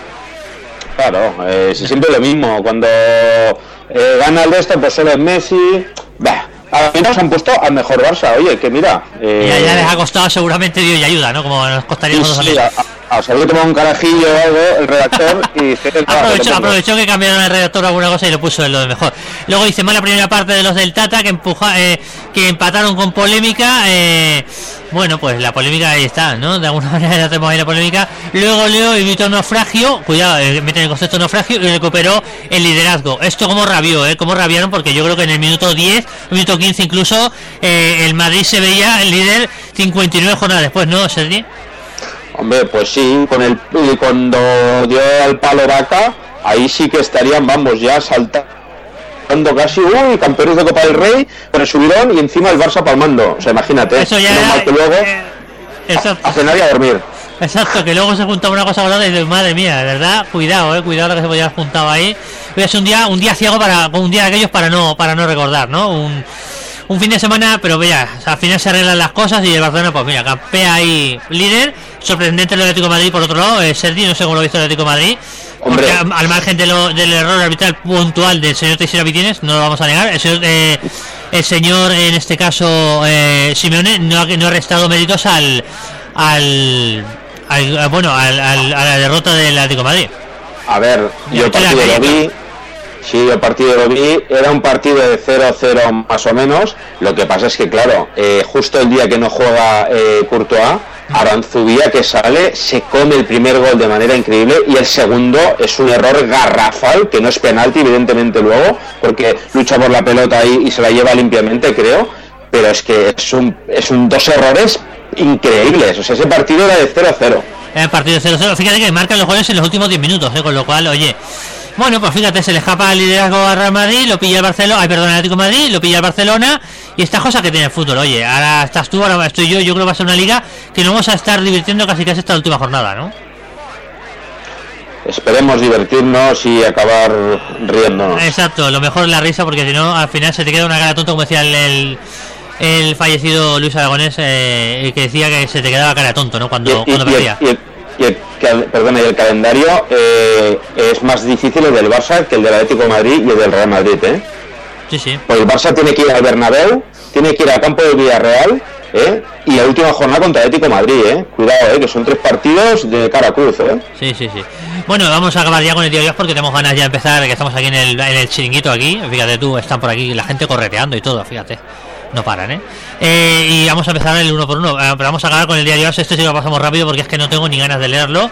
Claro, eh, si siempre lo mismo. Cuando eh, gana el resto, pues solo es Messi. Bah, al menos han puesto al mejor Barça. Oye, que mira. eh, Ya, ya les ha costado seguramente Dios y ayuda, ¿no? Como nos costaría a sí, nosotros sí, también. a, a, a saber que tomó un carajillo o algo, el redactor, y que Aprovechó, aprovechó que cambiaron el redactor alguna cosa y lo puso en lo de mejor. Luego dice más la primera parte de los del Tata que empuja, eh, que empataron con polémica. eh, bueno, pues la polémica ahí está, ¿no? De alguna manera ya tenemos ahí la polémica. Luego Leo evitó naufragio, cuidado, eh, meten el concepto naufragio y recuperó el liderazgo. Esto como rabió, ¿eh? Como rabiaron porque yo creo que en el minuto 10, minuto 15 incluso, eh, el Madrid se veía el líder 59 jornadas después, ¿no, Sergi? Hombre, pues sí, con el y cuando dio al palo vaca, ahí sí que estarían, vamos, ya saltando casi, uy, campeones de Copa del Rey, con el subidón y encima el Barça palmando. O sea, imagínate. Eso ya era- que luego eh, Exacto. a cenar y a dormir. Exacto, que luego se juntaba una cosa con otra y dices, madre mía, de verdad, cuidado, eh, cuidado lo que se podía haber juntado ahí. Es un día, un día ciego para, un día de aquellos para no, para no recordar, ¿no? Un, un fin de semana, pero vea, al final se arreglan las cosas y el Barcelona, pues mira, campea ahí líder, sorprendente el Atlético de Madrid por otro lado, eh, Sergi, no sé cómo lo ha visto el Atlético de Madrid. Hombre. Porque al, margen de lo- del error arbitral puntual del señor Teixeira Vitienes, no lo vamos a negar, el señor, eh, el señor en este caso eh, Simeone no ha, no ha restado méritos al, al, al- bueno al- al- a la derrota del Atlético de Madrid. A ver, yo el partido lo vi. Sí, yo el partido lo vi. Era un partido de 0-0 más o menos. Lo que pasa es que, claro, eh, justo el día que no juega eh, Courtois, Aranzubía que sale, se come el primer gol de manera increíble y el segundo es un error garrafal, que no es penalti, evidentemente luego, porque lucha por la pelota ahí y se la lleva limpiamente, creo. Pero es que es un, es un dos errores increíbles. O sea, ese partido era de 0-0. El partido 0-0, fíjate que marcan los goles en los últimos 10 minutos, eh, con lo cual, oye, bueno, pues fíjate, se le escapa el liderazgo a Real Madrid, lo pilla el Barcelona, ay, perdón, el Atlético de Madrid, lo pilla el Barcelona, y esta cosa que tiene el fútbol, oye, ahora estás tú, ahora estoy yo, yo creo que va a ser una liga que nos vamos a estar divirtiendo casi casi esta última jornada, ¿no? Esperemos divertirnos y acabar riéndonos. Exacto, lo mejor es la risa porque si no al final se te queda una cara tonta como decía el, el, el fallecido Luis Aragonés eh, que decía que se te quedaba cara tonto, ¿no? Cuando, y- cuando y perdía. y y el perdona, y el calendario eh, es más difícil el del Barça que el del Atlético de Madrid y el del Real Madrid, ¿eh? Sí, sí. Pues el Barça tiene que ir al Bernabéu, tiene que ir al campo de Villarreal, ¿eh? Y la última jornada contra Atlético de Madrid, ¿eh? Cuidado, ¿eh? Que son tres partidos de cara a cruz, ¿eh? Sí, sí, sí. Bueno, vamos a acabar ya con el diario porque tenemos ganas ya de empezar, que estamos aquí en el, en el chiringuito aquí. Fíjate tú, están por aquí la gente correteando y todo, fíjate. No paran, ¿eh? Eh, y vamos a empezar el uno por uno. Eh, pero vamos a acabar con el diario AS. Este sí lo pasamos rápido porque es que no tengo ni ganas de leerlo.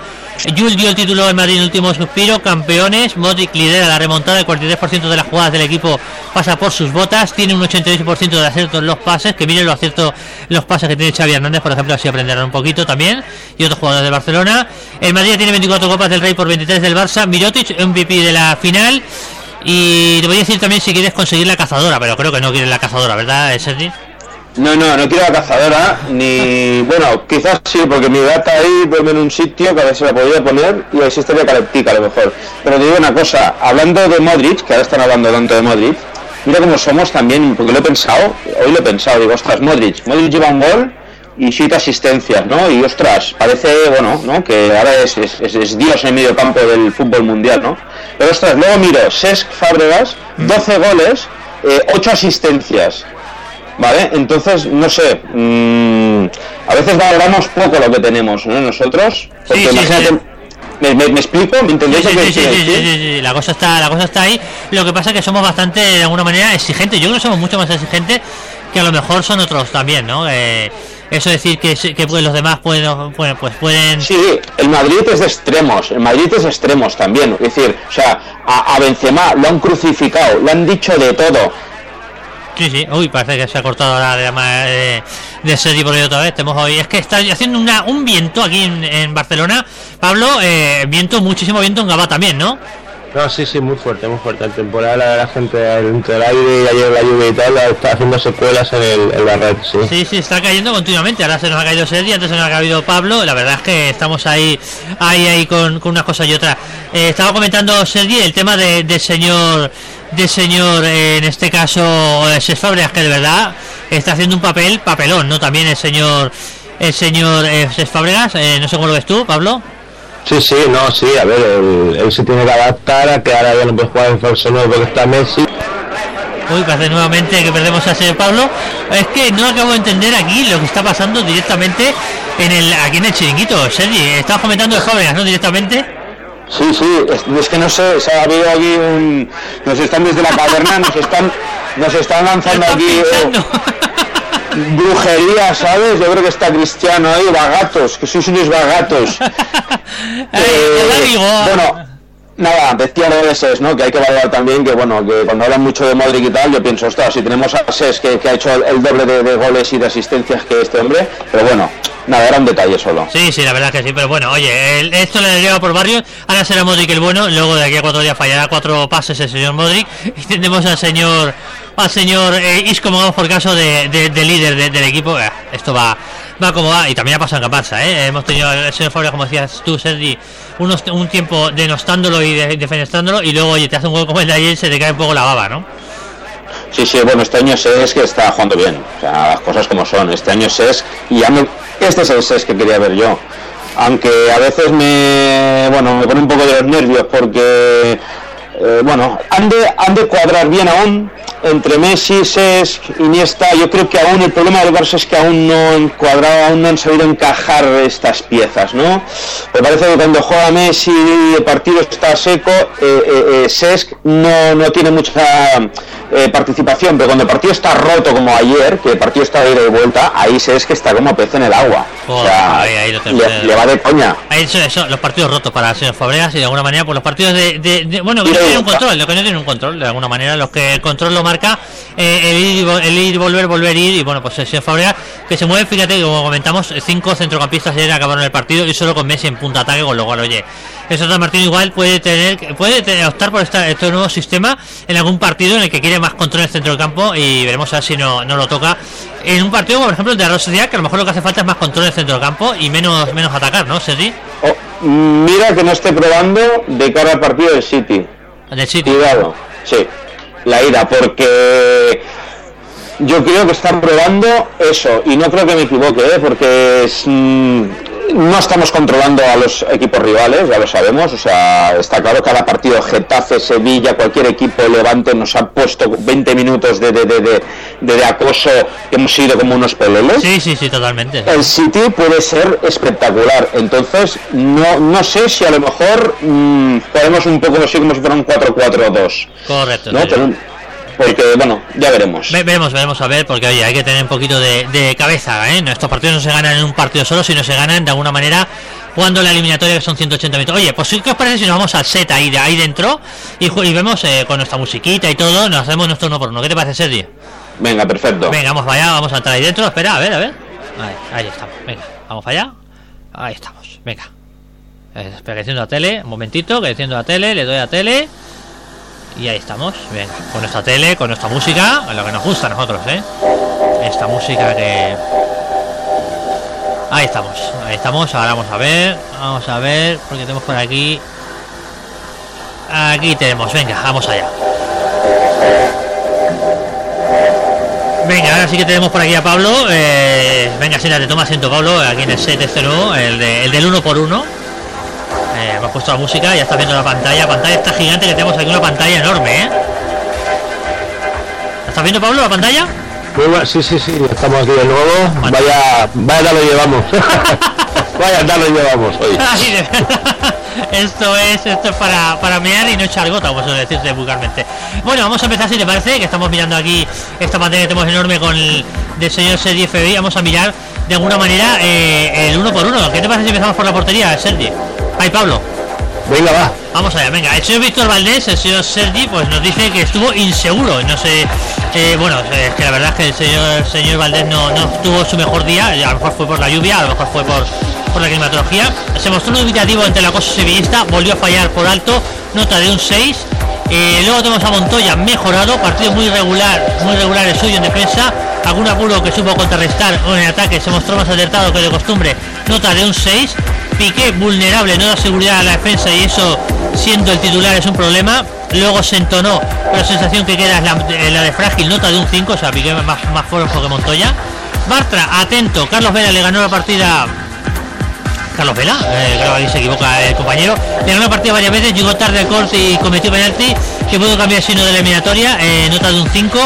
Jules dio el título de Madrid en último suspiro. Campeones. Modric lidera la remontada. El 43% de las jugadas del equipo pasa por sus botas. Tiene un 88% de aciertos en los pases. Que miren lo acierto los pases que tiene Xavi Hernández, por ejemplo, así aprenderán un poquito también. Y otros jugadores de Barcelona. El Madrid tiene 24 copas del Rey por 23 del Barça. Mirotic, MVP de la final. Y te voy a decir también si quieres conseguir la cazadora, pero creo que no quieres la cazadora, ¿verdad, Sergi? No, no, no quiero la cazadora, ni... Bueno, quizás sí, porque mi gata ahí duerme en un sitio que a ver si la podría poner y así estaría calentica a lo mejor. Pero te digo una cosa, hablando de Modric, que ahora están hablando tanto de Modric, mira cómo somos también, porque lo he pensado, hoy lo he pensado, digo, ostras, Modric, Modric lleva un gol y siete asistencias, ¿no? Y ostras, parece, bueno, ¿no? Que ahora es, es, es- es Dios en el medio campo del fútbol mundial, ¿no? Pero ostras, luego miro, Cesc Fábregas, 12 goles, eh, 8 asistencias. ¿Vale? Entonces, no sé, mm, a veces valoramos poco lo que tenemos, ¿no? Nosotros, porque Sí, sí, imagínate, sí. ¿Me, me, me explico? ¿Me entendéis sí, sí, sí, sí, La cosa está, la cosa está ahí. Lo que pasa es que somos bastante, de alguna manera, exigentes. Yo creo que somos mucho más exigentes que a lo mejor son otros también, ¿no? Eh, eso decir que, que pues, los demás pueden, bueno, pues pueden. Sí, el Madrid es de extremos, el Madrid es de extremos también. Es decir, o sea, a, a Benzema lo han crucificado, le han dicho de todo. Sí, sí. Uy, parece que se ha cortado ahora de eh, de Sergi por ahí otra vez. Tenemos hoy, es que está haciendo una, un viento aquí en, en Barcelona. Pablo, eh, viento, muchísimo viento en Gabá también, ¿no? No, sí, sí, muy fuerte, muy fuerte. En temporada la, la gente dentro del aire y ayer la lluvia y tal está haciendo secuelas en, el, en la red, sí. Sí, sí, está cayendo continuamente. Ahora se nos ha caído Sergi, antes se nos ha caído Pablo. La verdad es que estamos ahí, ahí, ahí con, con unas cosas y otras. Eh, estaba comentando Sergi el tema de, del señor, del señor, eh, en este caso, Ses Fábregas, que de verdad está haciendo un papel, papelón, ¿no? También el señor, el señor eh, Ses eh, no sé cómo lo ves tú, Pablo. Sí, sí, no, sí, a ver, él, él se tiene que adaptar a que ahora ya no puede jugar en falso 9 porque está Messi. Uy, parece nuevamente que perdemos a señor Pablo. Es que no acabo de entender aquí lo que está pasando directamente en el aquí en el chiringuito. Sergi, estabas comentando de Fábregas, ¿no? Directamente. Sí, sí, es, es que no sé, se ha habido aquí un... Nos están desde la caverna, nos están, nos están lanzando Están aquí eh. Brujería, ¿sabes? Yo creo que está Cristiano ahí, vagatos, que sois unos vagatos. Eh, bueno, nada, decía Ses, ¿no? Que hay que valorar también que, bueno, que cuando hablan mucho de Modric y tal, yo pienso, ostras, si tenemos a Ses que, que ha hecho el, el doble de, de goles y de asistencias que este hombre, pero bueno, nada, era un detalle solo. Sí, sí, la verdad que sí, pero bueno, oye, el- esto le lleva por barrio, ahora será Modric el bueno, luego de aquí a cuatro días fallará cuatro pases el señor Modric y tendremos al señor al señor eh, Isco por caso de, de- de líder de- del equipo, Eh, esto va va como va y también ha pasado en Caparsa, ¿eh? hemos tenido al señor Fabra, como decías tú, Sergi, unos, un tiempo denostándolo y de- defenestrándolo y luego, oye, te hace un gol como el de ayer se te cae un poco la baba, ¿no? Sí, sí, bueno, este año SES que está jugando bien. O sea, las cosas como son. Este año SES y ya me- este es el SES que quería ver yo. Aunque a veces me, bueno, me pone un poco de los nervios porque, eh, bueno, han de, han de cuadrar bien aún entre Messi, SES, Iniesta. Yo creo que aún el problema del Barça es que aún no han cuadrado, aún no han sabido encajar estas piezas, ¿no? Me parece que cuando juega Messi el partido está seco, eh, eh, eh, Cesc no, no tiene mucha participación, pero cuando el partido está roto como ayer, que el partido está de ida y vuelta, ahí Cesc está como pez en el agua. O Joder, sea, ahí- ahí le, le va de coña. Ahí eso, eso, los partidos rotos para el señor Fabregas y de alguna manera pues los partidos de, de- de- bueno no un control, lo que no tienen un control de alguna manera, los que el control lo marca eh, el, ir, el ir volver, volver ir y bueno pues el señor Fabregas que se mueve, fíjate como comentamos cinco centrocampistas ayer acabaron el partido y solo con Messi en punta ataque con lo cual oye eso Martín igual puede tener puede tener- optar por esta- este nuevo sistema en algún partido en el que quiere más control en el centro del campo y veremos a ver si no, no lo toca en un partido por ejemplo el de la Sociedad que a lo mejor lo que hace falta es más control en el centro del campo y menos menos atacar, ¿no? Sergi? Oh, mira que no esté probando de cara al partido del City. Del. Cuidado, sí, la ira, porque yo creo que están probando eso, y no creo que me equivoque, ¿eh? porque es, mm, no estamos controlando a los equipos rivales, ya lo sabemos, o sea, está claro cada partido Getafe, Sevilla, cualquier equipo Levante nos ha puesto 20 minutos de, de, de, de- acoso que hemos sido como unos peleles. Sí, sí, sí, totalmente. El City puede ser espectacular, entonces no, no sé si a lo mejor mm, podemos un poco así como si fuera un 4-4-2. Correcto. ¿no? Porque, bueno, ya veremos. Ve- veremos, veremos a ver, porque oye, hay que tener un poquito de, de cabeza, ¿eh? Estos partidos no se ganan en un partido solo, sino se ganan de alguna manera jugando la eliminatoria que son 180 minutos. Oye, pues ¿qué os parece si nos vamos al set ahí, de ahí dentro y, y vemos eh, con nuestra musiquita y todo, nos hacemos nuestro uno por uno? ¿Qué te parece, Sergio? Venga, perfecto. Venga, vamos para allá, vamos a entrar ahí dentro. Espera, a ver, a ver. Ahí, ahí estamos. Venga, vamos para allá. Ahí estamos. Venga. Eh, Espera, que enciendo la tele. Un momentito, que enciendo la tele. Le doy a tele. Y ahí estamos, bien, con nuestra tele, con nuestra música, lo que nos gusta a nosotros, ¿eh? Esta música que... Ahí estamos, ahí estamos, ahora vamos a ver, vamos a ver, porque tenemos por aquí... Aquí tenemos, venga, vamos allá. Venga, ahora sí que tenemos por aquí a Pablo. Eh, venga, si te toma asiento Pablo, aquí en el set este nuevo, el, de, el del uno por uno puesto la música, ya está viendo la pantalla. La pantalla está gigante, que tenemos aquí una pantalla enorme, ¿eh? ¿La ¿Estás viendo Pablo la pantalla? Muy bueno, sí, sí, sí, estamos aquí de nuevo. Vaya, vaya lo llevamos. vaya lo llevamos hoy. Esto es esto es para, para mear y no echar gota, como suele decirse vulgarmente. Bueno, vamos a empezar si te parece, que estamos mirando aquí esta pantalla que tenemos enorme con el del señor Sergi FBI. Vamos a mirar de alguna manera eh, el uno por uno. ¿Qué te parece si empezamos por la portería, Sergi? Ay, Pablo. Venga, va. Vamos allá, venga. El señor Víctor Valdés, el señor Sergi, pues nos dice que estuvo inseguro. No sé, eh, bueno, es que la verdad es que el señor, señor Valdés no, no tuvo su mejor día. A lo mejor fue por la lluvia, a lo mejor fue por, por la climatología. Se mostró dubitativo ante el acoso sevillista, volvió a fallar por alto, nota de un 6. Eh, luego tenemos a Montoya mejorado, partido muy regular, muy regular el suyo en defensa, algún apuro que supo contrarrestar o en ataque se mostró más alertado que de costumbre, nota de un 6. Piqué vulnerable, no da seguridad a la defensa y eso siendo el titular es un problema. Luego se entonó, pero la sensación que queda es la, eh, la de frágil, nota de un 5, o sea, Piqué más, más flojo que Montoya. Bartra, atento, Carlos Vela le ganó la partida Carlos Vela, eh, ahí se equivoca el compañero, le ganó la partida varias veces, llegó tarde al corte y cometió penalti, que pudo cambiar el signo de eliminatoria, eh, nota de un 5.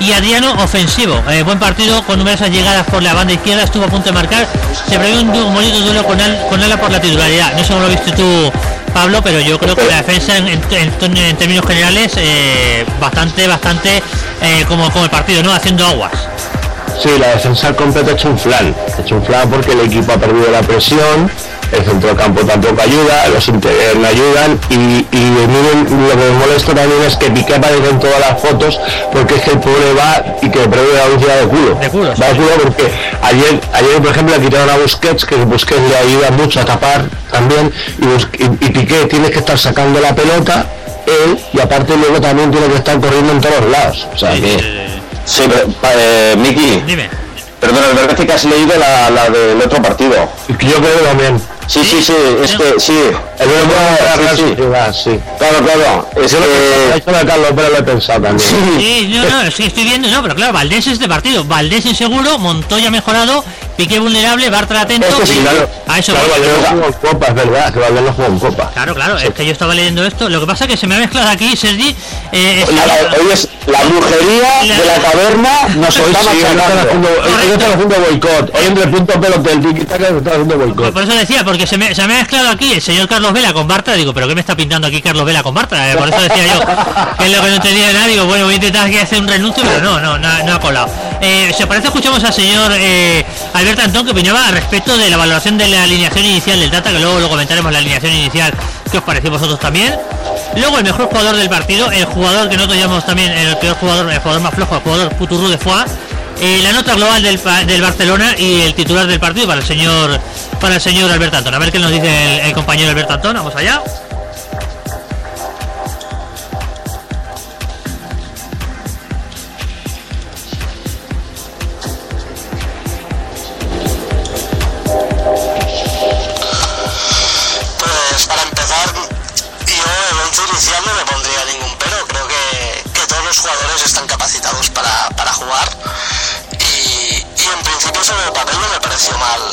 Y Adriano ofensivo, eh, buen partido con numerosas llegadas por la banda izquierda, estuvo a punto de marcar, se prevé un, bonito duelo con, Al- con Ala por la titularidad. No sé cómo lo viste tú, Pablo, pero yo creo que la defensa en, términos generales eh, bastante, bastante eh, como, como el partido, ¿no? Haciendo aguas. Sí, la defensa al completo ha hecho un porque el equipo ha perdido la presión, el centro del campo tampoco ayuda, los interiores no ayudan y, y miren, lo que me molesta también es que Piqué aparece en todas las fotos porque es que el pobre va y que prevé la velocidad de culo. De culo, Va de culo porque ayer, ayer por ejemplo le quitaron a Busquets, que Busquets le ayuda mucho a tapar también y, y- y Piqué tiene que estar sacando la pelota él y aparte luego también tiene que estar corriendo en todos lados. O sea que... Sí, pero, pa- eh, Miki, Dime. perdona, me parece que has leído la, la del otro partido. Yo creo que también. Sí, sí, sí, es que sí. El la Real sí, sí. Sociedad, sí. Claro, claro. Es Yo lo que de Carlos, pero lo he pensado también. Sí, no, no, sí, estoy viendo, no, pero claro, Valdés es de partido. Valdés inseguro, Montoya mejorado, Piqué vulnerable, Bartra atento. Sí, claro. A eso Claro. Valdés no es verdad, que Valdés no jugó en Copa. Claro, claro, es que yo estaba leyendo esto. Lo que pasa es que se me ha mezclado aquí, Sergi. Eh, es- La, la- hoy es la brujería de la taberna nos está hoy machacando. hoy están haciendo boicot. Hoy entre el punto pelo del tiki taka se están haciendo boicot. por eso decía, porque se me, se me ha mezclado aquí el señor Carlos Vela con Bartra. Digo, ¿pero qué me está pintando aquí Carlos Vela con Bartra? Eh, por eso decía yo, que es lo que no entendía nada. Digo, bueno, voy a intentar aquí hacer un renuncio, pero no, no, no, no ha colado. Eh, os parece, escuchamos al señor eh, Alberto Antón que opinaba respecto de la valoración de la alineación inicial del Data, que luego lo comentaremos la alineación inicial. ¿Qué os pareció vosotros también? Luego el mejor jugador del partido, el jugador que nosotros llamamos también el peor jugador, el jugador más flojo, el jugador Puturru de Foix. Eh, la nota global del, del Barcelona y el titular del partido para el señor para el señor Alberto Antón. A ver qué nos dice el, el compañero Alberto Antón. Vamos allá.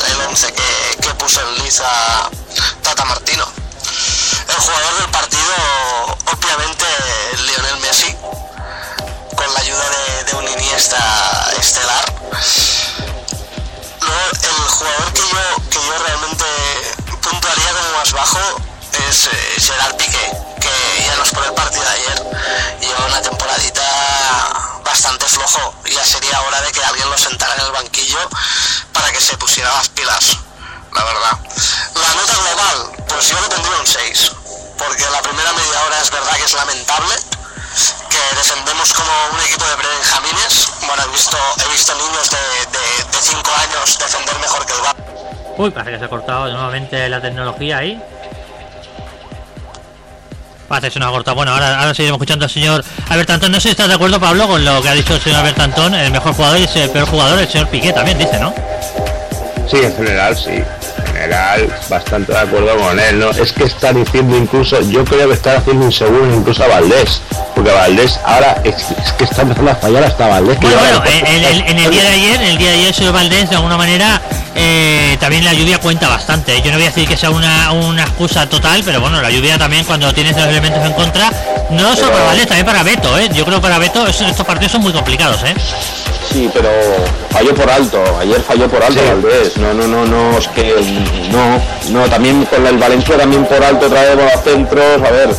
El once que, que puso en liza Tata Martino. El jugador del partido, obviamente, Lionel Messi, con la ayuda de, un Iniesta estelar. Luego, el jugador que yo, que yo realmente puntuaría como más bajo es eh, Gerard Piqué, que ya nos por el partido de ayer bastante flojo. Ya sería hora de que alguien lo sentara en el banquillo para que se pusiera las pilas, la verdad. La nota global, pues yo le tendría un 6, porque la primera media hora es verdad que es lamentable, que defendemos como un equipo de prebenjamines. Bueno, he visto, he visto niños de 5 años defender mejor que el Barça. Uy, parece que se ha cortado nuevamente la tecnología ahí. Parece que se nos ha cortado. Bueno, ahora, ahora seguiremos escuchando al señor Alberto Antón. No sé si estás de acuerdo, Pablo, con lo que ha dicho el señor Alberto Antón. El mejor jugador y el peor jugador, el señor Piqué también dice, ¿no? Sí, en general sí. En general, bastante de acuerdo con él, ¿no? Es que está diciendo incluso, yo creo que está haciendo inseguro incluso a Valdés. Porque Valdés ahora es, es que está empezando a fallar hasta Valdés. Bueno, bueno, en, en- en el día de ayer, en el día de ayer, el señor Valdés, de alguna manera, eh, también la lluvia cuenta bastante. Yo no voy a decir que sea una, una excusa total, pero bueno, la lluvia también, cuando tienes los elementos en contra, no solo para Valdés, también para Beto, ¿eh? Yo creo que para Beto es- estos partidos son muy complicados, ¿eh? Sí, pero falló por alto. Ayer falló por alto Sí. Valdés. No, no, no, no, es que no, no, también con el Valencia también por alto vez a centros, a ver.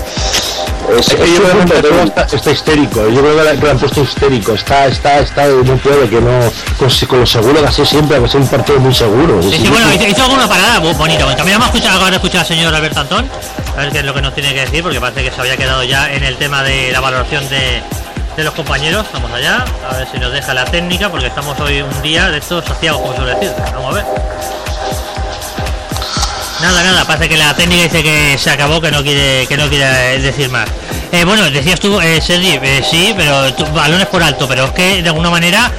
Es, Es yo creo que está, está histérico, yo creo que le han puesto histérico, está, está, está, no puede, que no, con, con lo seguro que hace siempre, que es un partido muy seguro. Sí, sí, bueno, hizo, hizo alguna parada bu- bonita. Bueno, también vamos a escuchar, ahora escuchar al señor Alberto Antón. A ver qué es lo que nos tiene que decir, porque parece que se había quedado ya en el tema de la valoración de, de los compañeros. Vamos allá, a ver si nos deja la técnica, porque estamos hoy un día de estos saciados, como suele decir. Vamos a ver. Nada, nada, parece que la técnica dice que se acabó, que no quiere, que no quiere decir más. Eh, bueno, decías tú, eh, Sergi, eh, sí, pero tú- balones por alto, pero es que de alguna manera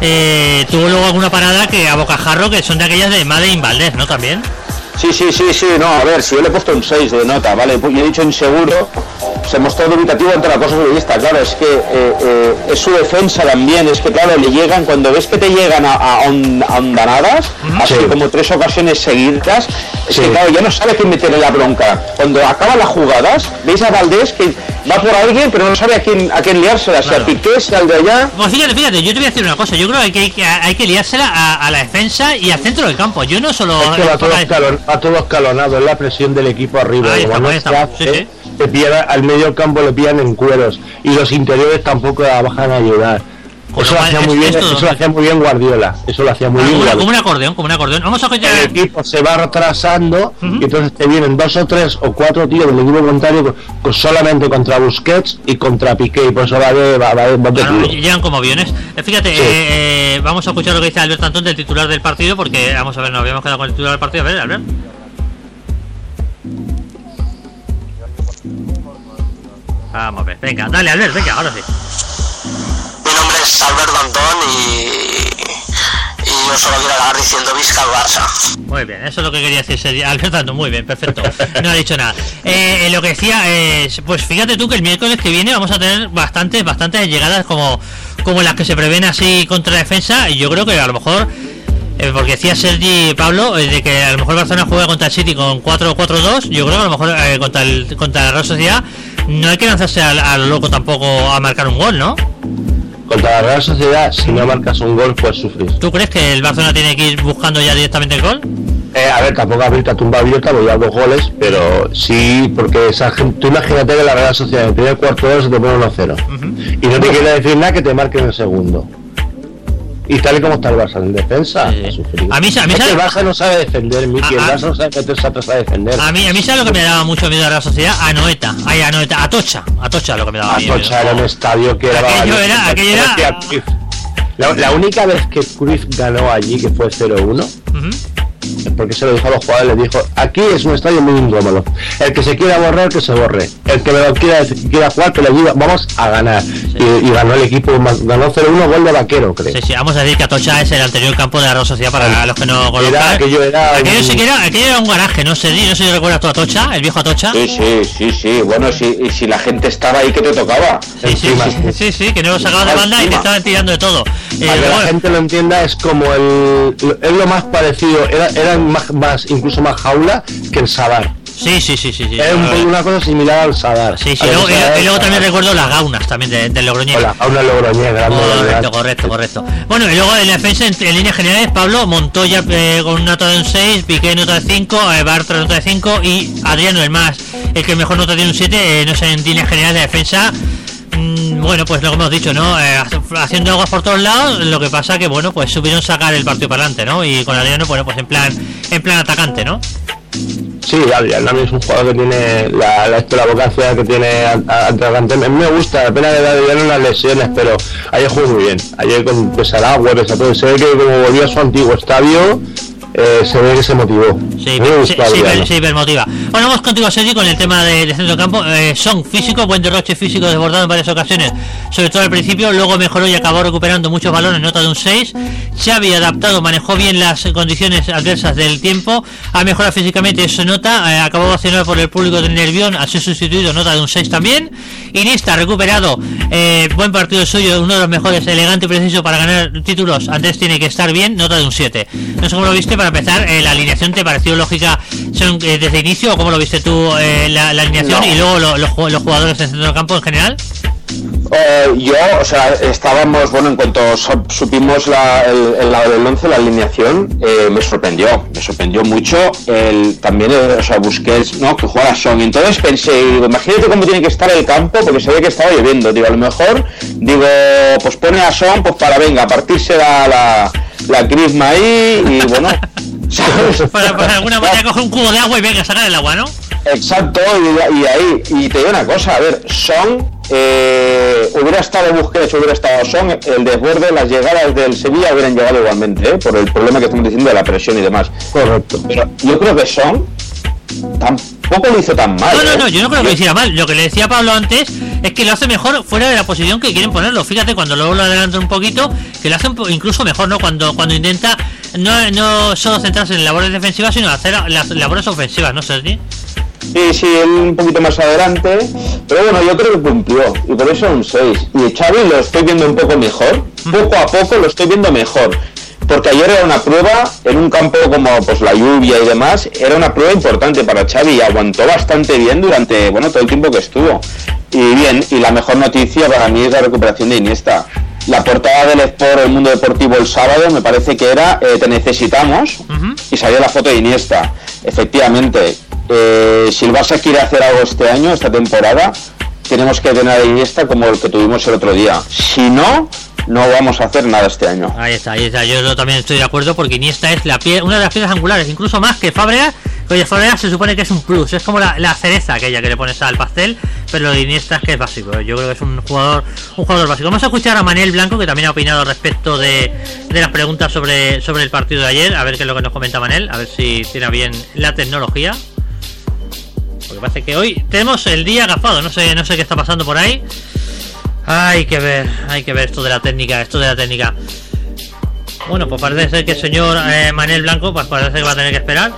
eh, tuvo luego alguna parada que a bocajarro que son de aquellas de Madre Valdés, ¿no? También. Sí, sí, sí, sí, no, a ver, si yo le he puesto un 6 de nota, ¿vale? Pues yo he dicho inseguro, se mostró dubitativo ante la cosa futbolista, claro, es que eh, eh, es su defensa también, es que claro, le llegan, cuando ves que te llegan a, a, hondanadas, así Sí. como tres ocasiones seguidas, es Sí. que claro, ya no sabe quién meterle la bronca. Cuando acaban las jugadas, veis a Valdés que va por alguien, pero no sabe a quién, a quién liársela, si a Claro. Piqué, si al de allá. Pues fíjate, fíjate, yo te voy a decir una cosa, yo creo que hay que, hay que liársela a, a la defensa y al centro del campo. Yo no solo... Es que va todo, escalon- va todo escalonado, es la presión del equipo arriba. Ahí sí, te pillan al medio campo le pillan en cueros y los interiores tampoco la bajan a ayudar. Con Eso lo hacía muy bien, esto eso lo hacía muy bien Guardiola. Eso lo hacía muy bien como, un acordeón, como un acordeón. Vamos a escuchar... el equipo se va retrasando y entonces te vienen dos o tres o cuatro tíos del equipo contrario con- solamente contra Busquets y contra Piqué y por eso va de, va, va de, va de llegan como aviones. Eh, Fíjate, Sí. eh, vamos a escuchar lo que dice Alberto Antón del titular del partido, porque vamos a ver, nos habíamos quedado con el titular del partido. A ver, Albert. Vamos a ver, venga, dale, Albert, venga, ahora sí. Alberto Antón y, yo solo quiero acabar diciendo Vizca al Barça. Muy bien, eso es lo que quería decir Sergi- Alberto Antón, muy bien, perfecto. No ha dicho nada. Eh, eh, lo que decía, eh, pues fíjate tú que el miércoles que viene vamos a tener bastantes, bastantes llegadas como, como las que se prevén así contra defensa, y yo creo que a lo mejor. Eh, porque decía Sergi Pablo eh, de que a lo mejor Barcelona juega contra el City con 4-4-2. Yo creo que a lo mejor eh, contra, el, contra la Real Sociedad no hay que lanzarse al, loco tampoco a marcar un gol, ¿no? Contra la Real Sociedad, si no marcas un gol, puedes sufrir. ¿Tú crees que el Barcelona tiene que ir buscando ya directamente el gol? Eh, a ver, tampoco abrirte a tumba abierta, voy a dos goles, pero sí, porque esa gente, tú imagínate que la Real Sociedad en el primer cuarto de hora se te pone 1-0. Y no te quiere decir nada que te marquen el segundo. Y tal y como está el Barça en defensa, Sí. a. A mí a mí Es que el Barça no sabe defender, Miki, el A- a- Barça no sabe meterse atrás a defender. A mí, a mí sabe lo que me daba mucho miedo a la sociedad, a Noeta, ay, a Noeta, a Tocha, a Tocha lo que me daba miedo. Atocha era un estadio que era... Aquello era- aquello era-. La, la única vez que Cruyff ganó allí, que fue 0-1, Ujú. Porque se lo dijo a los jugadores, les dijo, aquí es un estadio muy incómodo. El que se quiera borrar, que se borre. El que me lo quiera, quiera jugar, que le diga, vamos a ganar. Y, y ganó el equipo, ganó 0-1 gol de vaquero, creo. Sí, sí, vamos a decir que Atocha es el anterior campo de la Real Sociedad para los que no conozcan. aquello era aquello, un- sí que era, aquello era un garaje, no sé, no sé si recuerdas tú a Atocha, el viejo Atocha. Sí, sí, sí, sí, bueno, si, y si la gente estaba ahí que te tocaba. Sí, sí, sí, sí, sí, que no lo sacabas de banda y te estaban tirando de todo. Eh, Para que la gente lo entienda, es como el. Es lo más parecido, era, era más, más, incluso más jaula que el Sadar. sí, sí, sí, sí. sí. Era un poco una cosa similar al Sadar. Sí, sí, luego, y, luego también recuerdo las gaunas también de- del Logroñés. O la jaula logroñés, grande. Correcto, correcto, correcto. Bueno, y luego en la defensa, en, en líneas generales, Pablo Montoya eh, con una nota de un 6, Piqué nota de 5, eh, Bartra nota de 5 y Adriano el más, el que mejor nota tiene un 7, eh, no sé, en líneas generales de defensa. Mm, Bueno, pues lo que hemos dicho, ¿no? Eh, haciendo aguas por todos lados, lo que pasa que, bueno, pues supieron sacar el partido para adelante, ¿no? Y con Adriano, bueno, pues en plan, en plan atacante, ¿no? Sí, Adrián Nami es un jugador que tiene la, la, vocación que tiene atragante. A mí me gusta, la pena de Adrián unas lesiones, pero ayer jugó muy bien. Ayer con Pesaragua, a todo, se ve que como volvió a su antiguo estadio, eh, se ve que se motivó. Sí, Adriano. hiper- sí, hipermotiva. Bueno, vamos contigo, Sergi, con el tema de, de centro campo. Eh, son físico, buen derroche físico desbordado en varias ocasiones, sobre todo al principio, luego mejoró y acabó recuperando muchos balones, nota de un 6. Xavi adaptado, manejó bien las condiciones adversas del tiempo, ha mejorado físicamente, eso nota, eh, acabó vacionado por el público del Nervión, ha sido sustituido, nota de un 6 también. Iniesta recuperado, eh, buen partido suyo, uno de los mejores, elegante y preciso para ganar títulos. Antes tiene que estar bien, nota de un 7. No sé cómo lo viste para empezar, eh, la alineación te pareció lógica son, eh, desde inicio o cómo lo viste tú eh, la, la alineación No. y luego lo- los ju- los jugadores del centro del campo en general. Eh, yo, o sea, estábamos, bueno, en cuanto sup- supimos la, el, el lado del 11, la alineación, eh, me sorprendió, me sorprendió mucho el, también, o sea, Busquets, ¿no? Que juega a Song. Entonces pensé, digo, imagínate cómo tiene que estar el campo, porque se ve que estaba lloviendo. Digo, a lo mejor, digo, pues pone a Song, pues para, venga, partirse la, la, la crisma ahí y, bueno, ¿sabes? Para, para alguna manera coge un cubo de agua y venga a sacar el agua, ¿no? Exacto, y, y ahí, y te digo una cosa, a ver, Son eh, hubiera estado Busquets, hubiera estado Son, el desborde, las llegadas del Sevilla hubieran llegado igualmente, ¿eh? por el problema que estamos diciendo de la presión y demás. Correcto. Pero yo creo que Son tampoco lo hizo tan mal. No, no, ¿eh? no, yo no creo que lo hiciera mal. Lo que le decía Pablo antes es que lo hace mejor fuera de la posición que quieren ponerlo. Fíjate, cuando luego lo adelantan un poquito, que lo hacen incluso mejor, ¿no? Cuando cuando intenta no, no solo centrarse en labores defensivas, sino hacer las labores ofensivas, ¿no, Sergi? Sí, sí, él un poquito más adelante, pero bueno, yo creo que cumplió, y por eso un 6. Y Xavi lo estoy viendo un poco mejor, poco a poco lo estoy viendo mejor, porque ayer era una prueba en un campo como pues la lluvia y demás, era una prueba importante para Xavi y aguantó bastante bien durante, bueno, todo el tiempo que estuvo. Y bien, y la mejor noticia para mí es la recuperación de Iniesta. La portada del Sport El Mundo Deportivo el sábado me parece que era eh, Te necesitamos y salió la foto de Iniesta. Efectivamente, eh, si el Barça quiere hacer algo este año, esta temporada, tenemos que tener a Iniesta como el que tuvimos el otro día. Si no, no vamos a hacer nada este año. Ahí está, ahí está. Yo también estoy de acuerdo porque Iniesta es la pie, una de las piezas angulares, incluso más que Fábregas. que, Oye, Fábregas se supone que es un plus, es como la, la cereza aquella que le pones al pastel, pero lo de Iniesta es que es básico. Yo creo que es un jugador, un jugador básico. Vamos a escuchar a Manel Blanco que también ha opinado respecto de, de las preguntas sobre, sobre el partido de ayer. A ver qué es lo que nos comenta Manel, a ver si tiene bien la tecnología. Porque parece que hoy tenemos el día agafado, no sé, no sé qué está pasando por ahí. Hay que ver, hay que ver esto de la técnica, esto de la técnica. Bueno, pues parece ser que el señor eh, Manel Blanco, pues parece que va a tener que esperar.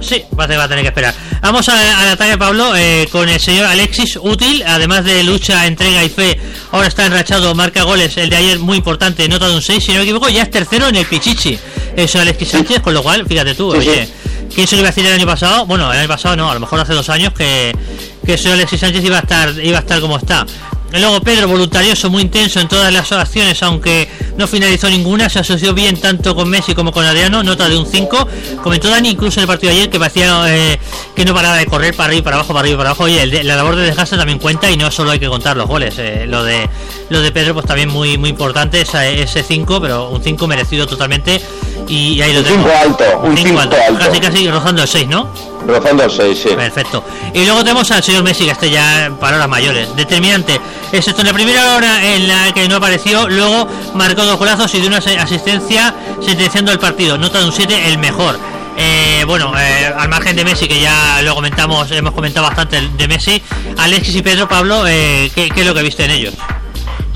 Sí, parece que va a tener que esperar. Vamos a- al ataque, Pablo, eh, con el señor Alexis útil, además de lucha, entrega y fe. Ahora está enrachado, marca goles. El de ayer muy importante, nota de un 6, si no me equivoco, ya es tercero en el Pichichi. Eso Alexis Sánchez, con lo cual, fíjate tú, Sí, oye, sí. ¿quién se lo iba a decir el año pasado? Bueno, el año pasado no, a lo mejor hace dos años que, que el señor Alexis Sánchez iba a estar, iba a estar como está. Y Luego Pedro, voluntarioso, muy intenso en todas las acciones, aunque no finalizó ninguna, se asoció bien tanto con Messi como con Adriano, nota de un 5. Comentó Dani incluso en el partido de ayer que parecía eh, que no paraba de correr para arriba y para abajo, para arriba y para abajo. Oye, el la labor de desgaste también cuenta y no solo hay que contar los goles. eh, lo de lo de Pedro pues también muy muy importante, esa- ese 5, pero un 5 merecido totalmente. Y ahí lo Un tengo. cinco alto, un cinco alto. Casi casi rozando el 6, ¿no? Rozando el 6, sí. Perfecto. Y luego tenemos al señor Messi, que este ya en palabras mayores. Determinante. Excepto en la primera hora en la que no apareció, luego marcó dos golazos y de una asistencia sentenciando el partido. Nota de un 7, el mejor. Eh, bueno, eh, al margen de Messi, que ya lo comentamos, hemos comentado bastante de Messi, Alexis y Pedro, Pablo, eh, ¿qué, qué es lo que viste en ellos?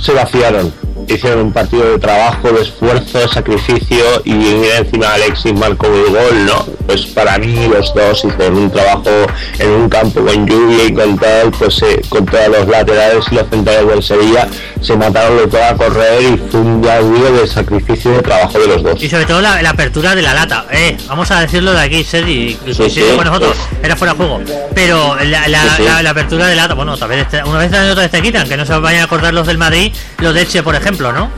se vaciaron. Hicieron un partido de trabajo, de esfuerzo, de sacrificio y encima Alexis marcó el gol, ¿no? Pues para mí los dos hicieron un trabajo en un campo con lluvia y con tal, pues eh, con todos los laterales y los centrales del Sevilla se mataron de todo a correr y fue un día de sacrificio y de trabajo de los dos. Y sobre todo la, la apertura de la lata. Eh, vamos a decirlo de aquí, Sergi, que Sí, coincide sí, con nosotros, pues. era fuera de juego. Pero la, la, Sí, sí. la- la apertura de lata, bueno, tal vez este- una vez otra vez te quitan, que no se vayan a acordar los del Madrid, los de Elche, por ejemplo, ¿no?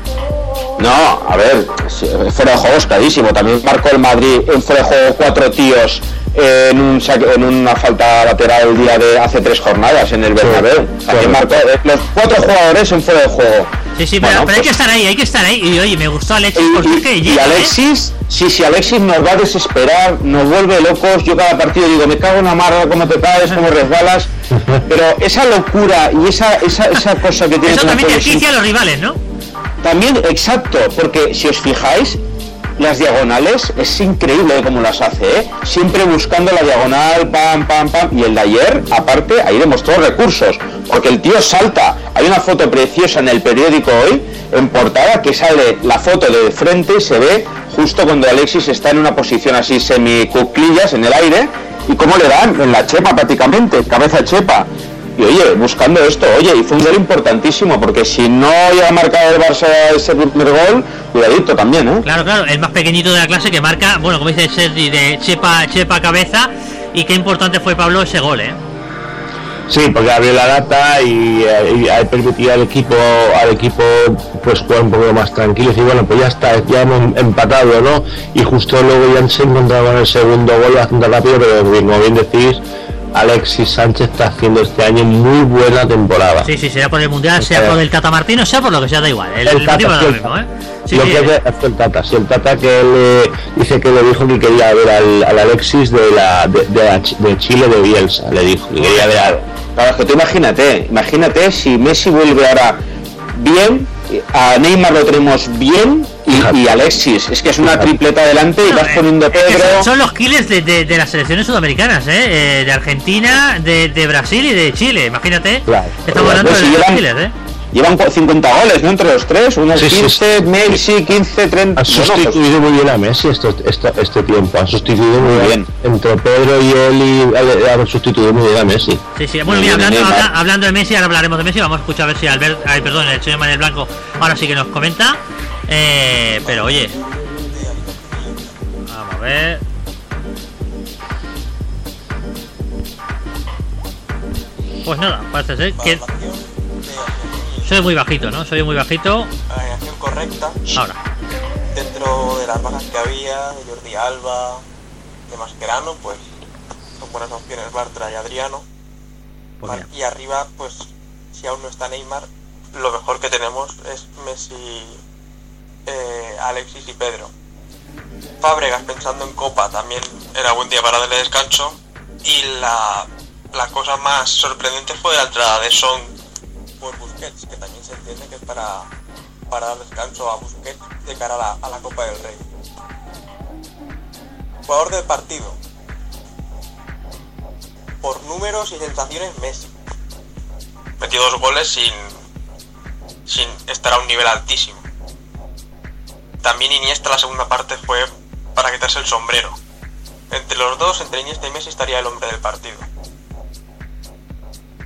No, a ver, sí, fuera de juego es clarísimo. También marcó el Madrid en fuera de juego cuatro tíos eh, en, un saque- en una falta lateral el día de hace tres jornadas en el Bernabéu. También marcó eh, los cuatro jugadores en fuera de juego. Sí, sí, pero, Bueno, pero hay que pues- estar ahí, hay que estar ahí. Y oye, me gustó Alexis Y, porque y- ¿eh? Alexis, sí, sí, Alexis nos va a desesperar, nos vuelve locos. Yo cada partido digo, me cago en una marra, cómo te caes, cómo resbalas. Pero esa locura y esa, esa, esa cosa que tiene Eso también te a los rivales, ¿no? También, exacto, porque si os fijáis, las diagonales es increíble cómo las hace, ¿eh? Siempre buscando la diagonal, pam, pam, pam. Y el de ayer, aparte, ahí demostró recursos, porque el tío salta. Hay una foto preciosa en el periódico hoy, en portada, que sale la foto de frente se ve justo cuando Alexis está en una posición así semi-cuclillas en el aire, y cómo le dan en la chepa prácticamente, cabeza chepa. Y oye, buscando esto, oye, y fue un gol importantísimo, porque si no había marcado el Barça ese primer gol, cuidadito también, ¿eh? Claro, claro, el más pequeñito de la clase que marca, bueno, como dice Sergi, de chepa, chepa cabeza. Y qué importante fue Pablo ese gol, ¿eh? Sí, porque abrió la lata y, eh, y ahí permitía al equipo al equipo pues jugar un poco más tranquilo y decir, bueno, pues ya está, ya hemos empatado, ¿no? Y justo luego ya se encontraba en el segundo gol bastante rápido, pero como bien decís, Alexis Sánchez está haciendo este año muy buena temporada. Sí, sí, sea por el mundial, sea por el Tata Martino, sea por lo que sea, da igual. El, El Tata, sí, lo mismo, Tata. ¿eh? Sí, lo sí, que hace el Tata, si el Tata que él eh, dice que le dijo que quería ver al, al Alexis de la de, de la Ch- de Chile de Bielsa, le dijo que quería ver al, Claro, es que tú imagínate, imagínate si Messi vuelve ahora bien, a Neymar lo tenemos bien y, Alexis. Es que es una tripleta adelante y no, vas eh, poniendo es que Pedro. son, son los killers de, de- de las selecciones sudamericanas, ¿eh? Eh, De Argentina, de, de Brasil y de Chile, imagínate. Claro. Estamos hablando Pues de si los llevan- killers, ¿eh? Llevan cu- 50 goles, ¿no? Entre los tres, unos Sí, sí, 15, Messi, 15, 30. Han Bueno, pues, sustituido muy bien a Messi este, este, este tiempo, han sustituido muy Muy bien. bien. Entre Pedro y él Ale- han sustituido muy bien a Messi. Sí, sí. Bueno, mira, hablando, habla- hablando de Messi, ahora hablaremos de Messi. Vamos a escuchar a ver si Albert, ay, perdón, el señor Manuel Blanco ahora sí que nos comenta. Eh, pero oye, vamos a ver. Pues nada, parece ser que soy muy bajito, ¿no? Soy muy bajito. alineación correcta Ahora, dentro de las bajas que había, de Jordi Alba, de Mascherano, pues son buenas opciones Bartra y Adriano. pues. Y arriba, pues si aún no está Neymar, lo mejor que tenemos es Messi, eh, Alexis y Pedro. Fábregas pensando en Copa también era buen día para darle descanso. Y la, la cosa más sorprendente fue la entrada de Son por Busquets, que también se entiende que es para, para dar descanso a Busquets de cara a la, a la Copa del Rey. Jugador del partido. Por números y sensaciones, Messi. Metió dos goles sin, sin estar a un nivel altísimo. También Iniesta la segunda parte fue para quitarse el sombrero. Entre los dos, entre Iniesta y Messi, estaría el hombre del partido.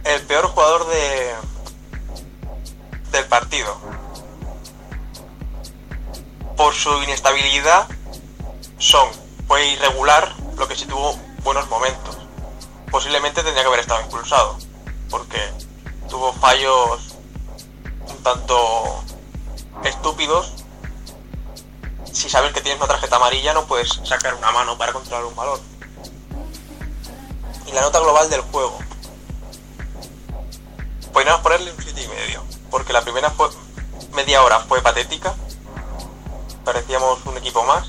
El peor jugador de del partido. Por su inestabilidad, Son fue irregular, lo que sí tuvo buenos momentos. Posiblemente tendría que haber estado impulsado, porque tuvo fallos un tanto estúpidos. Si sabes que tienes una tarjeta amarilla, no puedes sacar una mano para controlar un balón. Y la nota global del juego. Podríamos ponerle un 7 y medio, porque la primera fue media hora fue patética. Parecíamos un equipo más.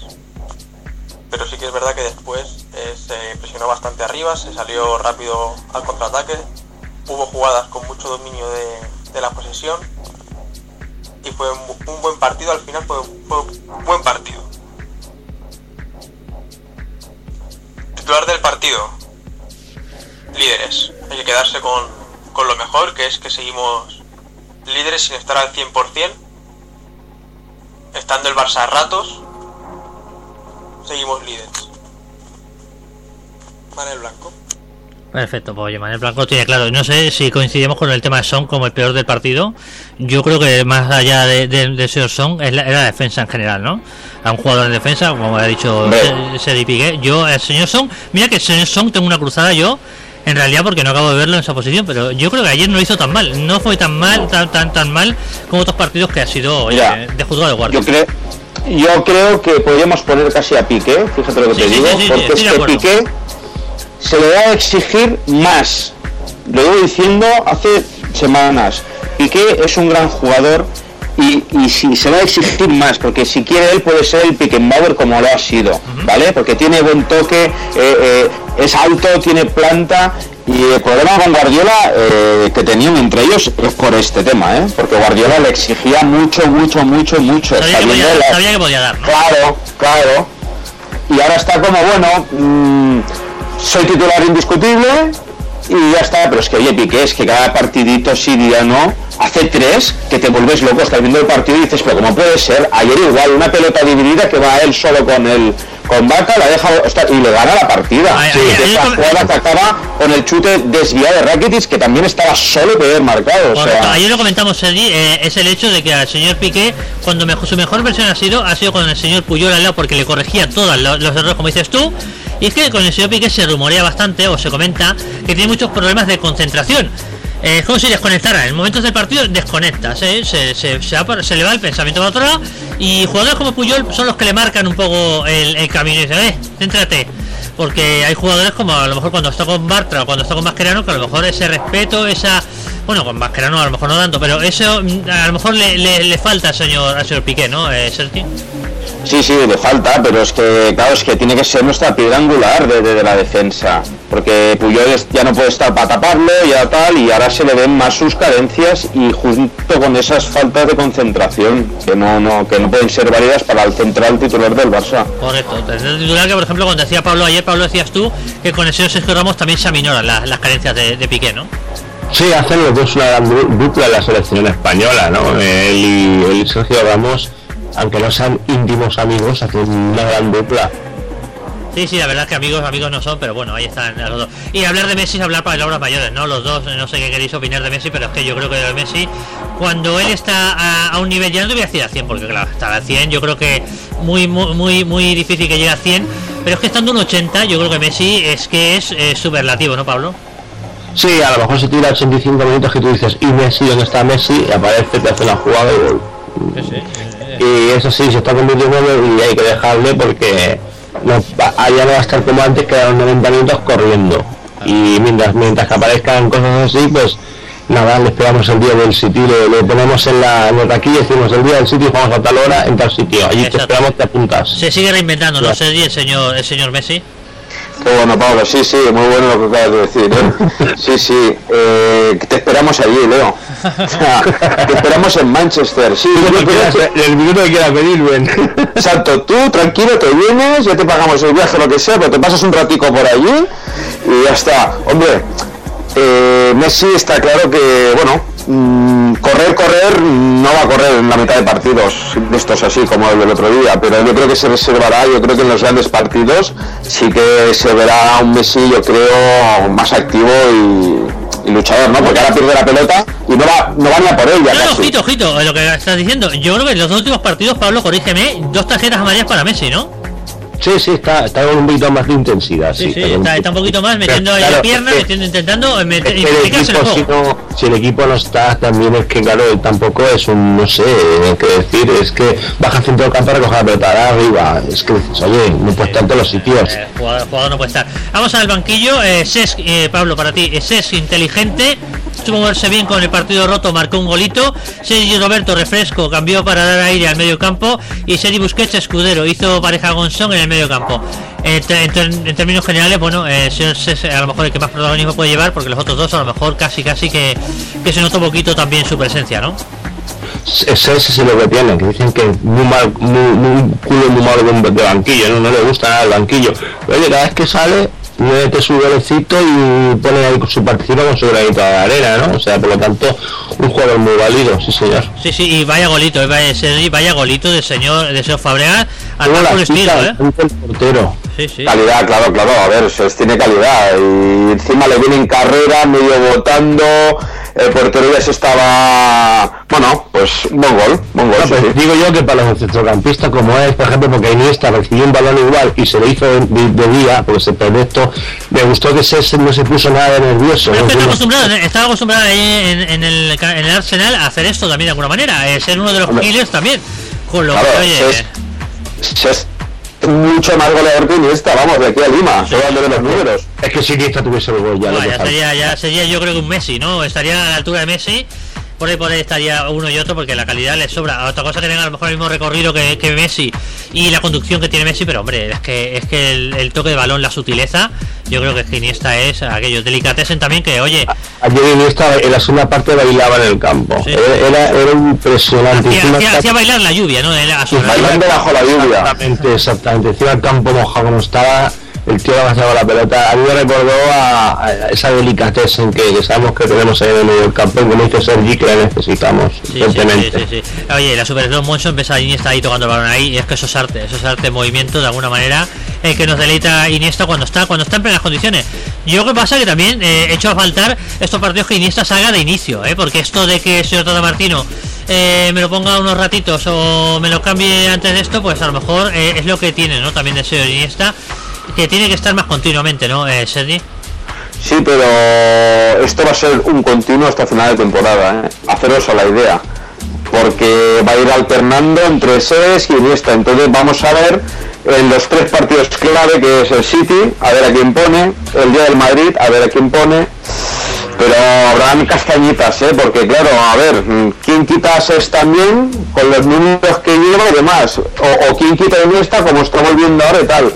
Pero sí que es verdad que después eh, se presionó bastante arriba, se salió rápido al contraataque. Hubo jugadas con mucho dominio de, de la posesión. Y fue un, bu- un buen partido, al final fue, fue un buen partido. Titular del partido. Líderes. Hay que quedarse con, con lo mejor, que es que seguimos líderes sin estar al 100%. Estando el Barça a ratos, seguimos líderes. Manel Blanco. Perfecto, pues oye, Manuel Blanco tiene claro. No sé si coincidimos con el tema de Son como el peor del partido. Yo creo que más allá de, de, de señor Son es la, es la defensa en general, ¿no? A un jugador en defensa, como ha dicho Sedi Piqué. Yo, el señor Son, mira que el señor Son tengo una cruzada yo. En realidad, porque no acabo de verlo en esa posición, pero yo creo que ayer no lo hizo tan mal. No fue tan mal, tan tan tan mal como otros partidos que ha sido Mira, de juzgado de guardia. Yo creo, yo creo que podríamos poner casi a Piqué, fíjate lo que Sí, te sí, digo, sí, porque estoy es de que acuerdo. Piqué se le va a exigir más. Lo llevo diciendo hace semanas. Piqué es un gran jugador y, y si se va a exigir más, porque si quiere él puede ser el Pickenbauer como lo ha sido, ¿vale? Porque tiene buen toque, eh, eh, es alto, tiene planta y el problema con Guardiola eh, que tenían entre ellos es por este tema, ¿eh? Porque Guardiola le exigía mucho, mucho, mucho, mucho. Sabía que, podía, la- sabía que podía dar, ¿no? Claro, claro. Y ahora está como, bueno, mm, soy titular indiscutible y ya está. Pero es que, oye, Piqué, es que cada partidito sí, día no, hace tres que te vuelves loco, estás viendo el partido y dices, pero ¿cómo puede ser? Ayer igual, una pelota dividida que va él solo con el con Vaca, la deja y le gana la partida. Ay, Sí, ay, que ay, esa ay, jugada que acaba con el chute desviado de Rakitic, que también estaba solo de haber marcado. O Correcto, sea, ayer lo comentamos eh, es el hecho de que al señor Piqué, cuando mejor, su mejor versión ha sido, ha sido con el señor Puyol al lado porque le corregía todos lo- los errores como dices tú, y es que con el señor Piqué se rumorea bastante o se comenta que tiene muchos problemas de concentración. Eh, es como si desconectara, en momentos del partido desconectas, ¿eh? se, se, se, se le va el pensamiento para otro lado y jugadores como Puyol son los que le marcan un poco el, el camino y dicen, eh, céntrate. porque hay jugadores como a lo mejor cuando está con Bartra o cuando está con Mascherano que a lo mejor ese respeto, esa bueno, con Mascherano a lo mejor no tanto, pero eso mm, a lo mejor le, le, le falta al señor, al señor Piqué, ¿no? Eh, Sergi? Sí, sí, le falta, pero es que, claro, es que tiene que ser nuestra piedra angular de, de- de la defensa. Porque Puyol ya no puede estar para taparlo, ya tal, y ahora se le ven más sus carencias y junto con esas faltas de concentración, que no, no, que no pueden ser válidas para el central titular del Barça. Correcto. El titular que, por ejemplo, cuando decía Pablo ayer, Pablo decías tú que con el señor Sergio Ramos también se aminoran las, las carencias de, de Piqué, ¿no? Sí, hacen los dos una dupla en la selección española, ¿no? Él y, él y Sergio Ramos, aunque no sean íntimos amigos, hacen una gran dupla. Sí, sí, la verdad es que amigos, amigos no son, pero bueno, ahí están los dos. Y hablar de Messi es hablar para palabras mayores, ¿no? Los dos, no sé qué queréis opinar de Messi, pero es que yo creo que de Messi, cuando él está a, a un nivel, ya no te voy a decir a 100, porque claro, estar a 100, yo creo que muy, muy, muy, muy difícil que llegue a 100, pero es que estando en 80, yo creo que Messi es que es eh, superlativo, ¿no, Pablo? Sí, a lo mejor se tira 85 minutos que tú dices, ¿y Messi? ¿Dónde está Messi? Y aparece, te hace una jugada y gol. Sí, sí. Y eso sí, se está convirtiendo y hay que dejarle porque no, allá no va a estar como antes que a los 90 minutos corriendo. Y mientras, mientras que aparezcan cosas así, pues nada, le esperamos el día del sitio, le, ponemos en la, la taquilla y decimos el día del sitio, vamos a tal hora en tal sitio. Allí te esperamos, te apuntas. Se sigue reinventando, ¿no, Ya. Sergi, el señor, el señor Messi? Qué bueno, Pablo, sí, sí, muy bueno lo que acabas de decir. ¿eh? Sí, sí, eh, te esperamos allí, Leo. O sea, te esperamos en Manchester. Sí, yo El minuto que quiera pedir, ven. Exacto, tú tranquilo te vienes, ya te pagamos el viaje, lo que sea, pero te pasas un ratico por allí y ya está. Hombre, eh, Messi está claro que, bueno, mm, correr, correr, no va a correr en la mitad de partidos de estos así como el del otro día, pero yo creo que se reservará, yo creo que en los grandes partidos sí que se verá un Messi, yo creo, más activo y, y luchador, ¿no? Porque ahora pierde la pelota y no va, no va ni a por ella No, ojito, ojito, lo que estás diciendo. Yo creo que en los dos últimos partidos, Pablo, corrígeme, dos tarjetas amarillas para Messi, ¿no? Sí, sí, está, está con un poquito más de intensidad. Sí, sí, con está, está un poquito más metiendo Claro, la pierna, es metiendo, intentando eh, meter, Es que el en el equipo, si, no, si el equipo no está, también es que, claro, él tampoco es un, no sé, qué decir, es que baja centro del campo a recoger la pelota arriba. Es que dices, oye, no puede estar en los sitios. Eh, jugador, jugador no puede estar. Vamos al banquillo. Eh, Cesc, eh, Pablo, para ti, eh, Cesc inteligente. Supo moverse bien con el partido roto, marcó un golito. Sergi Roberto, refresco, cambió para dar aire al medio campo. Y Sergi Busquets, escudero, hizo pareja con Son en el medio campo. En, términos generales, bueno, eh, Cesc, a lo mejor el que más protagonismo puede llevar, porque los otros dos a lo mejor casi casi que, que se nota un poquito también su presencia, ¿no? Ese es lo que tienen, que dicen que muy mal, muy, muy culo muy malo de, de banquillo, ¿no? no le gusta nada el banquillo. Pero oye, cada vez que sale, mete su golecito y pone ahí su participa con su granito de arena, ¿no? O sea, por lo tanto, un jugador muy válido, sí señor. Sí, sí, y vaya golito, eh, vaya, vaya golito del señor, del señor Fabregas, al Luego más la puro estilo, ¿eh? el portero. Sí, sí. Calidad, claro, claro, a ver, se tiene calidad y encima le viene en carrera, medio botando, el portero ya se estaba, bueno, pues buen gol, buen gol, No, pues sí. digo yo que para los centrocampistas como es, por ejemplo, porque Iniesta recibió un balón igual y se le hizo de, de- día, porque se perdió esto, me gustó que se, no se puso nada de nervioso. Pero es que está ¿no? acostumbrado, estaba acostumbrado ahí en, en el, en el Arsenal a hacer esto también de alguna manera, eh, ser uno de los Hombre. killers también. Con lo Claro, que, oye, es- Se es mucho más goleador que Iniesta, vamos, de aquí a Lima, solo de los números. Es que si Iniesta tuviese el gol ya, sería, ya sería yo creo que un Messi, ¿no? Estaría a la altura de Messi. Por ahí por ahí estaría uno y otro porque la calidad le sobra. Otra cosa que tenga a lo mejor el mismo recorrido que, que Messi y la conducción que tiene Messi, pero hombre, es que es que el, el toque de balón, la sutileza, yo creo que es que Iniesta es aquello. Delicatessen también que, oye, Ayer Iniesta en la segunda parte bailaba en el campo. Sí. Era, era, era impresionante. hacía, hacía- bailar la lluvia, ¿no? A su Bailando bajo la lluvia. Exactamente, exactamente. Encima el campo mojado como estaba, el tío avanzaba la pelota. A mí me recordó a, a esa delicatessen que, que sabemos que tenemos ahí en el medio del campo, como dice Sergi, que la necesitamos Sí, sí, sí, urgentemente. sí, sí. Oye, la Super Slow Motion ves a Iniesta ahí tocando el balón ahí, y es que eso es arte, eso es arte en movimiento de alguna manera, el que nos deleita Iniesta cuando está, cuando está en plenas condiciones. Yo creo que pasa que también eh, he hecho a faltar estos partidos que Iniesta salga de inicio, ¿eh? porque esto de que el señor Tata Martino eh, me lo ponga unos ratitos o me lo cambie antes de esto, pues a lo mejor eh, es lo que tiene, ¿no? También el señor Iniesta, que tiene que estar más continuamente, ¿no, eh, Sergi? Sí, pero esto va a ser un continuo hasta final de temporada, ¿eh? haceros a la idea, porque va a ir alternando entre SES y Iniesta, entonces vamos a ver en los tres partidos clave, que es el City, a ver a quién pone, el día del Madrid, a ver a quién pone. Pero habrán castañitas, ¿eh? porque claro, a ver, ¿quién quita es también con los números que lleva y demás? O, quién quita esta como estamos viendo ahora y tal.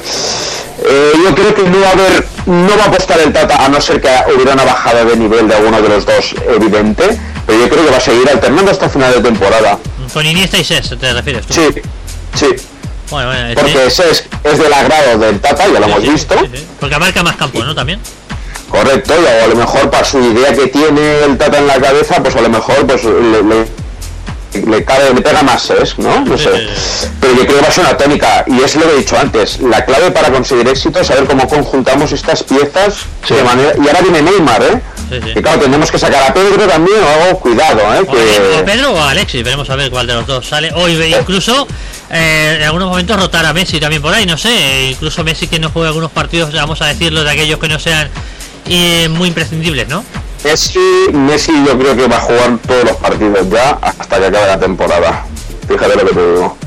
Eh, yo creo que no va a haber, no va a apostar el Tata a no ser que hubiera una bajada de nivel de alguno de los dos evidente, pero yo creo que va a seguir alternando hasta final de temporada. Con Iniesta y Ses, ¿te refieres tú? Sí, sí. Bueno, bueno, este- Porque Ses es del agrado del Tata, ya lo hemos sí, visto. sí. Porque abarca más campo, ¿no? También. Correcto, y a lo mejor para su idea que tiene el Tata en la cabeza, pues a lo mejor pues le, le, le cabe, le pega más es, ¿no? No sé. Pero yo creo que va a ser una tónica, y es lo que he dicho antes, la clave para conseguir éxito es saber cómo conjuntamos estas piezas Sí. de manera. Y ahora viene Neymar, ¿eh? Sí, sí. Que claro, tenemos que sacar a Pedro también, o cuidado, ¿eh? O, o Que... Pedro o Alexis, veremos a ver cuál de los dos sale. O incluso eh, en algunos momentos rotar a Messi también por ahí, no sé. eh, Incluso Messi que no juegue algunos partidos, vamos a decirlo, de aquellos que no sean eh, muy imprescindibles, ¿no? Messi, Messi yo creo que va a jugar todos los partidos ya hasta que acabe la temporada. Fíjate lo que te digo.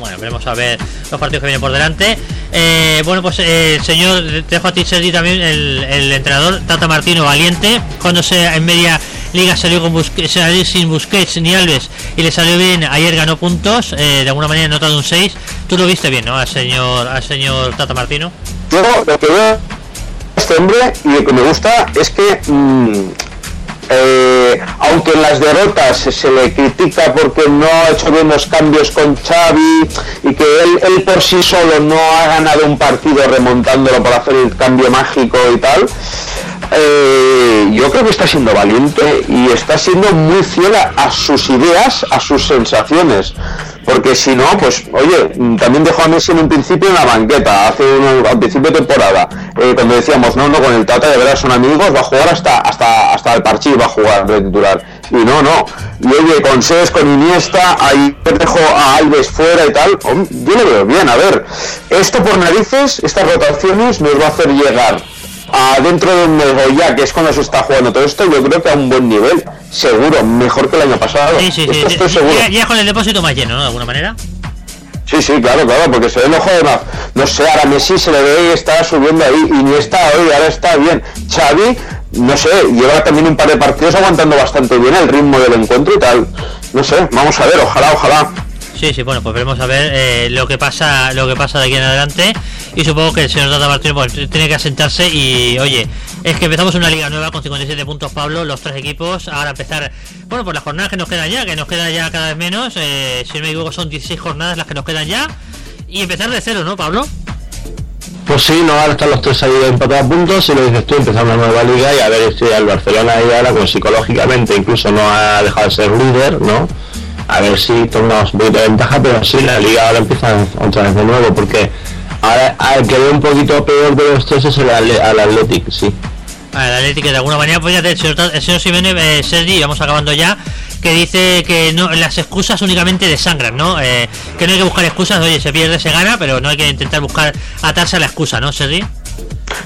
Bueno, veremos a ver los partidos que vienen por delante. Eh, bueno, pues eh, señor, te dejo a ti, Sergi, también el, el entrenador Tata Martino valiente. Cuando se en media liga salió con Busque- salió sin Busquets ni Alves y le salió bien, ayer ganó puntos, eh, de alguna manera nota de un 6. Tú lo viste bien, ¿no? Al señor, al señor Tata Martino. Yo lo que veo hombre y lo que me gusta es que mm, eh, aunque en las derrotas se, le critica porque no ha hecho bien cambios con Xavi y que él por sí solo no ha ganado un partido remontándolo para hacer el cambio mágico y tal eh, yo creo que está siendo valiente y está siendo muy fiel a, sus ideas, a sus sensaciones. Porque si no, pues, oye, también dejó a Messi en un principio en la banqueta, hace un, al principio de temporada, eh, cuando decíamos, no, no, con el Tata de verdad son amigos, va a jugar hasta hasta hasta el Parchís, va a jugar de titular. Y no, no. Y oye, con Ses, con Iniesta, ahí dejó a Alves fuera y tal, yo lo veo bien, a ver, esto por narices, estas rotaciones nos va a hacer llegar a dentro de un mes ya que es cuando se está jugando todo esto yo creo que a un buen nivel seguro mejor que el año pasado. Sí, sí, sí. Esto estoy sí, seguro. Ya, ya con el depósito más lleno, ¿no? De alguna manera. sí sí claro claro porque se ve el ojo de más no sé ahora Messi se le ve y está subiendo ahí. Y ni está hoy ahora está bien. Xavi no sé lleva también un par de partidos aguantando bastante bien el ritmo del encuentro y tal. No sé vamos a ver ojalá ojalá. Sí, sí, bueno, pues veremos a ver eh, lo que pasa lo que pasa de aquí en adelante y supongo que el señor Tata Martino pues, tiene que asentarse y oye, es que empezamos una liga nueva con 57 puntos Pablo, los tres equipos, ahora empezar, bueno, pues las jornadas que nos quedan ya, que nos quedan ya cada vez menos, eh, si no me equivoco son 16 jornadas las que nos quedan ya y empezar de cero, ¿no, Pablo? Pues sí, no, ahora están los tres ahí empatados a puntos y lo dices tú, empezar una nueva liga y a ver si el Barcelona ahí ahora pues psicológicamente incluso no ha dejado de ser líder, ¿no? A ver si tomamos un poquito de ventaja, pero sí, la liga ahora empieza otra vez de nuevo porque ahora el que ve un poquito peor de los tres es el, al Athletic, sí. al Atlético de alguna manera pues ya el señor, el señor Simeone eh, Sergi vamos acabando ya que dice que no las excusas únicamente desangran no Eh, que no hay que buscar excusas oye se pierde se gana pero no hay que intentar buscar atarse a la excusa no Sergi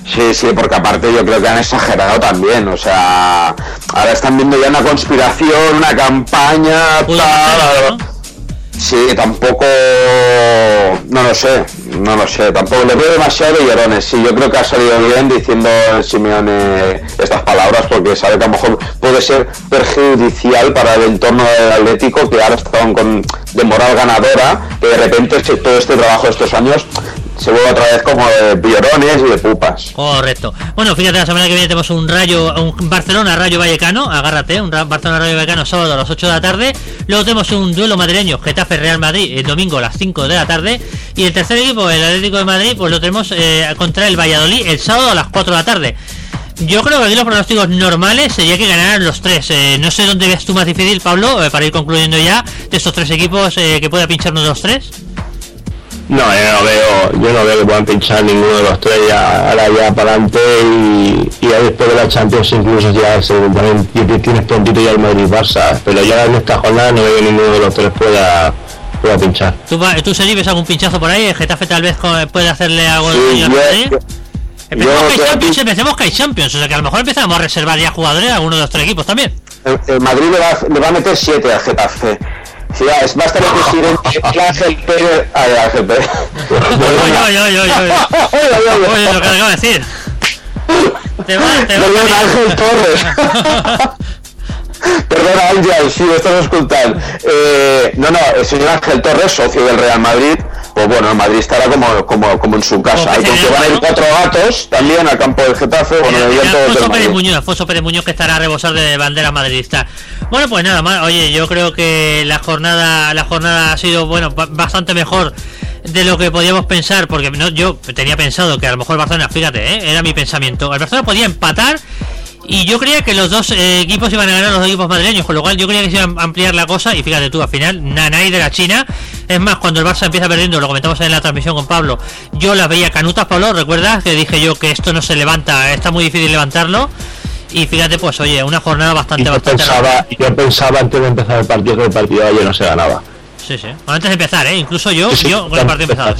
Sí, sí, porque aparte yo creo que han exagerado también, o sea, ahora están viendo ya una conspiración, una campaña, tal, pasar, ¿no? Sí, tampoco, no lo sé, no lo sé, tampoco le veo demasiado de llorones, sí, yo creo que ha salido bien diciendo el Simeone estas palabras porque sabe que a lo mejor puede ser perjudicial para el entorno del Atlético que ahora estaban con de moral ganadora, que de repente todo este trabajo de estos años se vuelve otra vez como de llorones y de pupas. correcto bueno fíjate la semana que viene tenemos un rayo un Barcelona Rayo Vallecano agárrate un Barcelona Rayo Vallecano sábado a las 8 de la tarde luego tenemos un duelo madrileño Getafe Real Madrid el domingo a las 5 de la tarde y el tercer equipo el Atlético de Madrid pues lo tenemos eh, contra el Valladolid el sábado a las 4 de la tarde Yo creo que aquí los pronósticos normales sería que ganaran los tres. Eh, no sé dónde ves tú más difícil, Pablo, eh, para ir concluyendo ya, de estos tres equipos eh, que pueda pinchar uno de los tres. No, yo no veo, yo no veo que puedan pinchar ninguno de los tres ya, ahora ya para adelante y, y ya después de la Champions incluso ya se, también ti- tienes prontito ya el Madrid Barça, pero ya en esta jornada no veo que ninguno de los tres pueda, pueda pinchar. ¿Tú, tú Sergi, ves algún pinchazo por ahí? ¿El Getafe tal vez puede hacerle algo Sí, de yo- yo- Empecemos yo que hay Champions, empecemos que hay Champions, o sea que a lo mejor empezamos a reservar ya jugadores a alguno de los tres equipos también. El, el Madrid le va, le va a meter 7 al Getafe. Sí, ah, es basta el presidente el Ángel Pérez. Ángel Pérez. Oye, oye, oye, oye, oye. Lo que acabo de decir. Te va, te va. Perdona, Ángel Torres. Perdona, Ángel, si estás escuchando. Eh, no, no, el señor Ángel Torres, socio del Real Madrid, pues bueno, el Madrid estará como, como, como en su casa. Como Hay que que se van a ir cuatro gatos también al campo del Getafe, bueno, el Alfonso Pérez. Muñoz, Alfonso Pérez Muñoz que estará a rebosar de bandera madridista. Bueno, pues nada más. Oye, yo creo que la jornada, la jornada ha sido bueno ba- bastante mejor de lo que podíamos pensar, porque no, yo tenía pensado que a lo mejor Barcelona, fíjate, ¿eh? era mi pensamiento. El Barcelona podía empatar y yo creía que los dos eh, equipos iban a ganar los dos equipos madrileños, con lo cual yo creía que se iba a ampliar la cosa y fíjate tú, al final, Nanay de la China. Es más, cuando el Barça empieza perdiendo, lo comentamos en la transmisión con Pablo, yo las veía canutas, Pablo, ¿recuerdas? Que dije yo que esto no se levanta, está muy difícil levantarlo. Y fíjate, pues oye, una jornada Y bastante, yo bastante... pensaba, yo pensaba antes de empezar el partido que el partido de ayer no se ganaba. Sí, sí. Bueno, antes de empezar, ¿eh? Incluso yo, Sí, sí, yo con el partido empezado.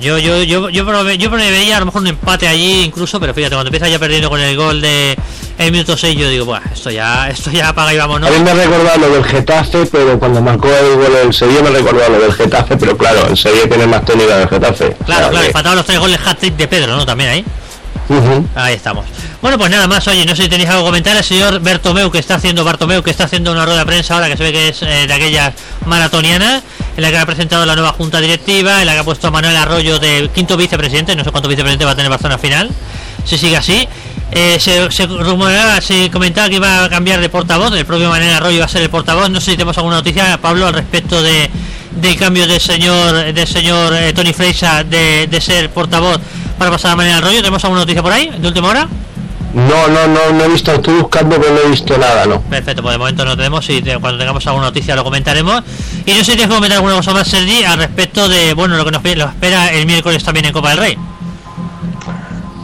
Yo, yo, yo, yo, prove- yo preveía a lo mejor un empate allí incluso, pero fíjate, cuando empieza ya perdiendo con el gol de el minuto 6, yo digo, Buah, esto ya, esto ya apaga y vámonos. A mí me recordado lo del Getafe, pero cuando marcó el gol del Sevilla me ha recordado lo del Getafe, pero claro, el Sevilla tiene más técnica del Getafe. Claro, O sea claro, que- los tres goles hat-trick de Pedro, ¿no? También ahí. Ahí estamos. Bueno, pues nada más, oye, no sé si tenéis algo que comentar. El señor Bertomeu, que está haciendo Bartomeu, que está haciendo una rueda de prensa ahora, que se ve que es eh, de aquellas maratonianas, en la que ha presentado la nueva junta directiva, en la que ha puesto a Manuel Arroyo de quinto vicepresidente, no sé cuánto vicepresidente va a tener Barcelona al final, si sigue así. Eh, se, se rumoreaba, se comentaba que iba a cambiar de portavoz, el propio Manuel Arroyo iba a ser el portavoz. No sé si tenemos alguna noticia, Pablo, al respecto de del cambio del señor del señor eh, Tony Freixa de, de ser portavoz para pasar a Manuel Arroyo. ¿Tenemos alguna noticia por ahí, de última hora? No, no, no, no he visto, estoy buscando, pero no he visto nada, no. Perfecto, pues de momento no tenemos y te- cuando tengamos alguna noticia lo comentaremos. Y no sé si tienes que comentar alguna cosa más, Sergi, al respecto de bueno lo que nos, espera el miércoles también en Copa del Rey.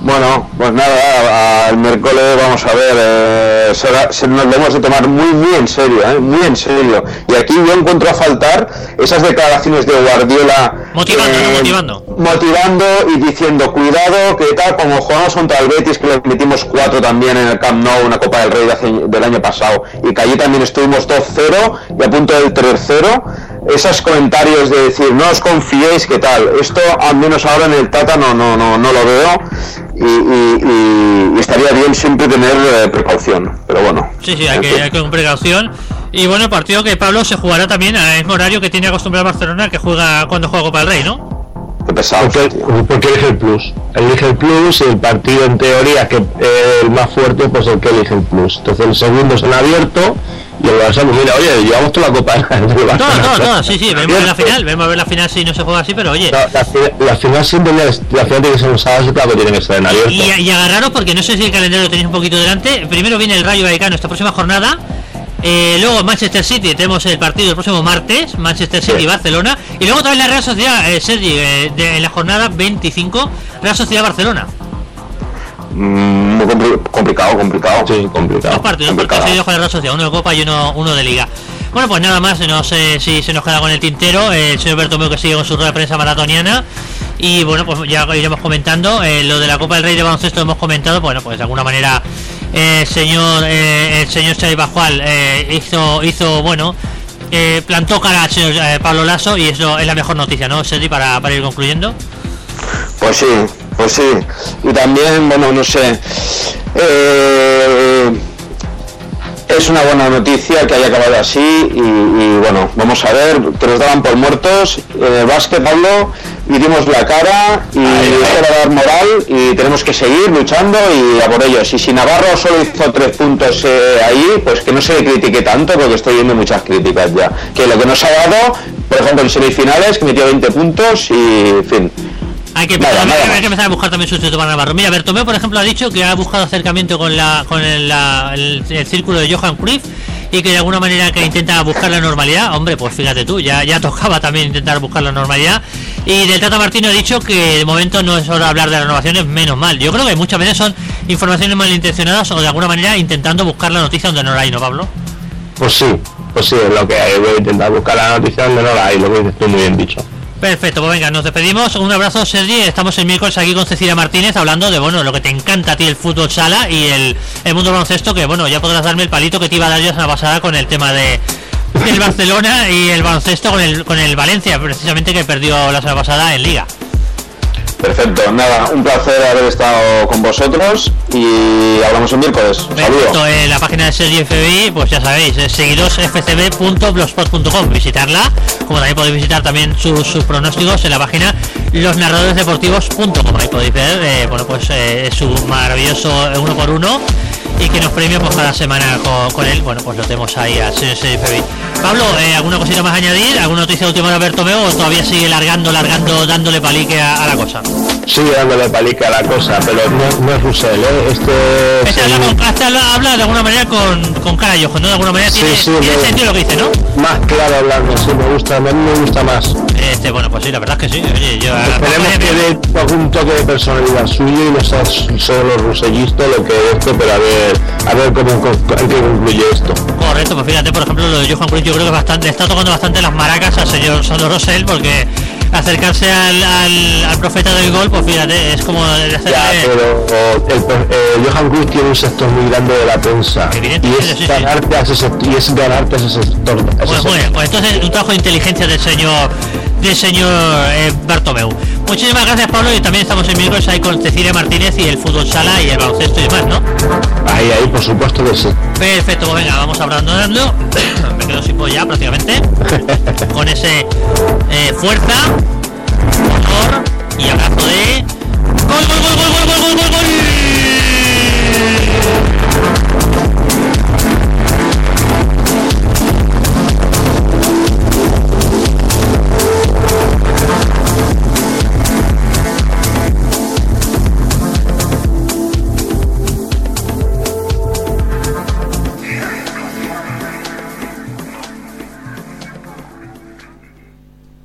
Bueno, pues nada, el miércoles vamos a ver, eh, será- se nos lo hemos de tomar muy, muy en serio, eh, muy en serio. Y aquí yo encuentro a faltar esas declaraciones de Guardiola. Motivando, ¿no? Motivando. Motivando y diciendo, cuidado, que tal, como jugamos contra el Betis, que le metimos cuatro también en el Camp Nou, una Copa del Rey de hace- del año pasado, y que allí también estuvimos 2-0 y a punto del 3-0. Esos comentarios de decir, no os confiéis, que tal, esto al menos ahora en el Tata no, no, no, no lo veo y, y- y- y estaría bien siempre tener eh, precaución, pero bueno. Sí, sí, hay que, hay que con precaución. Y bueno, el partido que Pablo se jugará también al mismo horario que tiene acostumbrado Barcelona, que juega cuando juega Copa del Rey, ¿no? Qué pesado, Porque, elige el plus. Elige el plus y el partido en teoría que eh, el más fuerte, pues el que elige el plus. Entonces el segundo se han abierto y el Barça, pues mira, oye, llevamos toda la copa. Todo, todo, todo, sí, sí, vemos la final, vemos a ver la final si no se juega así, pero oye. No, la, fi- la final siempre la, la final tiene que ser un sábado, sí, claro que tiene que ser en abierto. Y, y agarraros porque no sé si el calendario lo tenéis un poquito delante. Primero viene el Rayo Vallecano esta próxima jornada. Eh, luego Manchester City, tenemos el partido el próximo martes, Manchester City Sí. Barcelona. Y luego también la Real Sociedad, eh, Sergi, eh, de, en la jornada 25, Real Sociedad Barcelona. Mm, muy compli- complicado, complicado. Sí, complicado. Dos partidos, complicado. dio con la Real Sociedad, uno de Copa y uno, uno de Liga. Bueno, pues nada más, no sé si se nos queda con el tintero. El señor Bertomeu que sigue con su rueda de prensa maratoniana. Y bueno, pues ya iremos comentando. eh, lo de la Copa del Rey de baloncesto hemos comentado. Bueno, pues de alguna manera el señor eh, el señor Xavi Bajual eh, hizo, hizo bueno, eh, plantó cara al señor Pablo Lasso y eso es la mejor noticia, ¿no, Sergi? Para, para ir concluyendo. Pues sí, pues sí. Y también, bueno, no sé. es una buena noticia que haya acabado así y, bueno, vamos a ver, que nos daban por muertos. Eh, Pablo, y dimos la cara y esto va a dar moral y tenemos que seguir luchando y a por ellos. Y si Navarro solo hizo tres puntos eh, ahí, pues que no se le critique tanto porque estoy viendo muchas críticas ya. Que lo que nos ha dado, por ejemplo, en semifinales, que metió 20 puntos y, en fin. Hay que, empezar, hay que empezar a buscar también sustituto para Navarro. Mira, Bertomeu, por ejemplo, ha dicho que ha buscado acercamiento con la con el, la- el- el círculo de Johan Cruyff y que de alguna manera que intenta buscar la normalidad. Hombre, pues fíjate tú, ya, ya tocaba también intentar buscar la normalidad. Y del Tata Martino ha dicho que de momento no es hora de hablar de renovaciones, menos mal. Yo creo que muchas veces son informaciones malintencionadas o de alguna manera intentando buscar la noticia donde no la hay, ¿no, Pablo? Pues sí, pues sí, es lo que hay. Voy a intentar buscar la noticia donde no la hay, lo que dices tú muy bien dicho. Perfecto, pues venga, nos despedimos. Un abrazo, Sergi. Estamos el miércoles aquí con Cecilia Martínez hablando de bueno lo que te encanta a ti el fútbol sala y el, el mundo baloncesto. Que bueno, ya podrás darme el palito que te iba a dar yo la pasada con el tema de del Barcelona y el baloncesto con el, con el Valencia, precisamente que perdió la semana pasada en Liga. Perfecto, nada, un placer haber estado con vosotros y hablamos el miércoles. Perfecto, en la página de Sergio FBI, pues ya sabéis, es seguidosfcb.blogspot.com, visitarla, como también podéis visitar también sus, sus pronósticos en la página losnarradoresdeportivos.com, ahí podéis ver, eh, bueno, pues eh, su maravilloso uno por uno y que nos premia pues cada semana con, con él, bueno, pues lo tenemos ahí al señor. Pablo, eh, ¿alguna cosita más a añadir? ¿Alguna noticia última de Alberto Meo o todavía sigue largando, largando, dándole palique a, a la cosa? Sigue dándole palica a la cosa, pero no, no es Russell, ¿eh? Este... Este es habla, con, este habla, habla de alguna manera con, con cara y ¿no? De alguna manera Sí, tiene, sí, tiene me- sentido lo que dice, ¿no? Más claro hablando, sí, me gusta, a mí me gusta más. Este, bueno, pues sí, la verdad es que sí. Oye, yo Esperemos a- que dé algún toque de personalidad suyo y no sea solo rusellista lo que es esto, pero a ver, a ver cómo, qué concluye esto. Correcto, pues fíjate, por ejemplo, lo de Johan Cruyff yo creo que bastante, está tocando bastante las maracas al señor Sandro Rosell porque acercarse al, al, al profeta del gol, pues fíjate, es como hacerle- Ya, pero oh, el, per- eh, Johan Cruz tiene un sector muy grande de la prensa y sí, es sí. ganarte a ese sector, y es ganarte a ese sector. a ese Pues, sector. pues entonces un trabajo de inteligencia del señor del señor eh, Bartomeu. Muchísimas gracias Pablo y también estamos en miércoles ahí con Cecilia Martínez y el fútbol sala y el baloncesto y demás, ¿no? Ahí, ahí, por supuesto que sí. Perfecto, pues venga, vamos abandonando. Me quedo sin polla prácticamente. con ese eh, fuerza, motor y abrazo de... Gol, gol, gol, gol, gol, gol, gol! gol!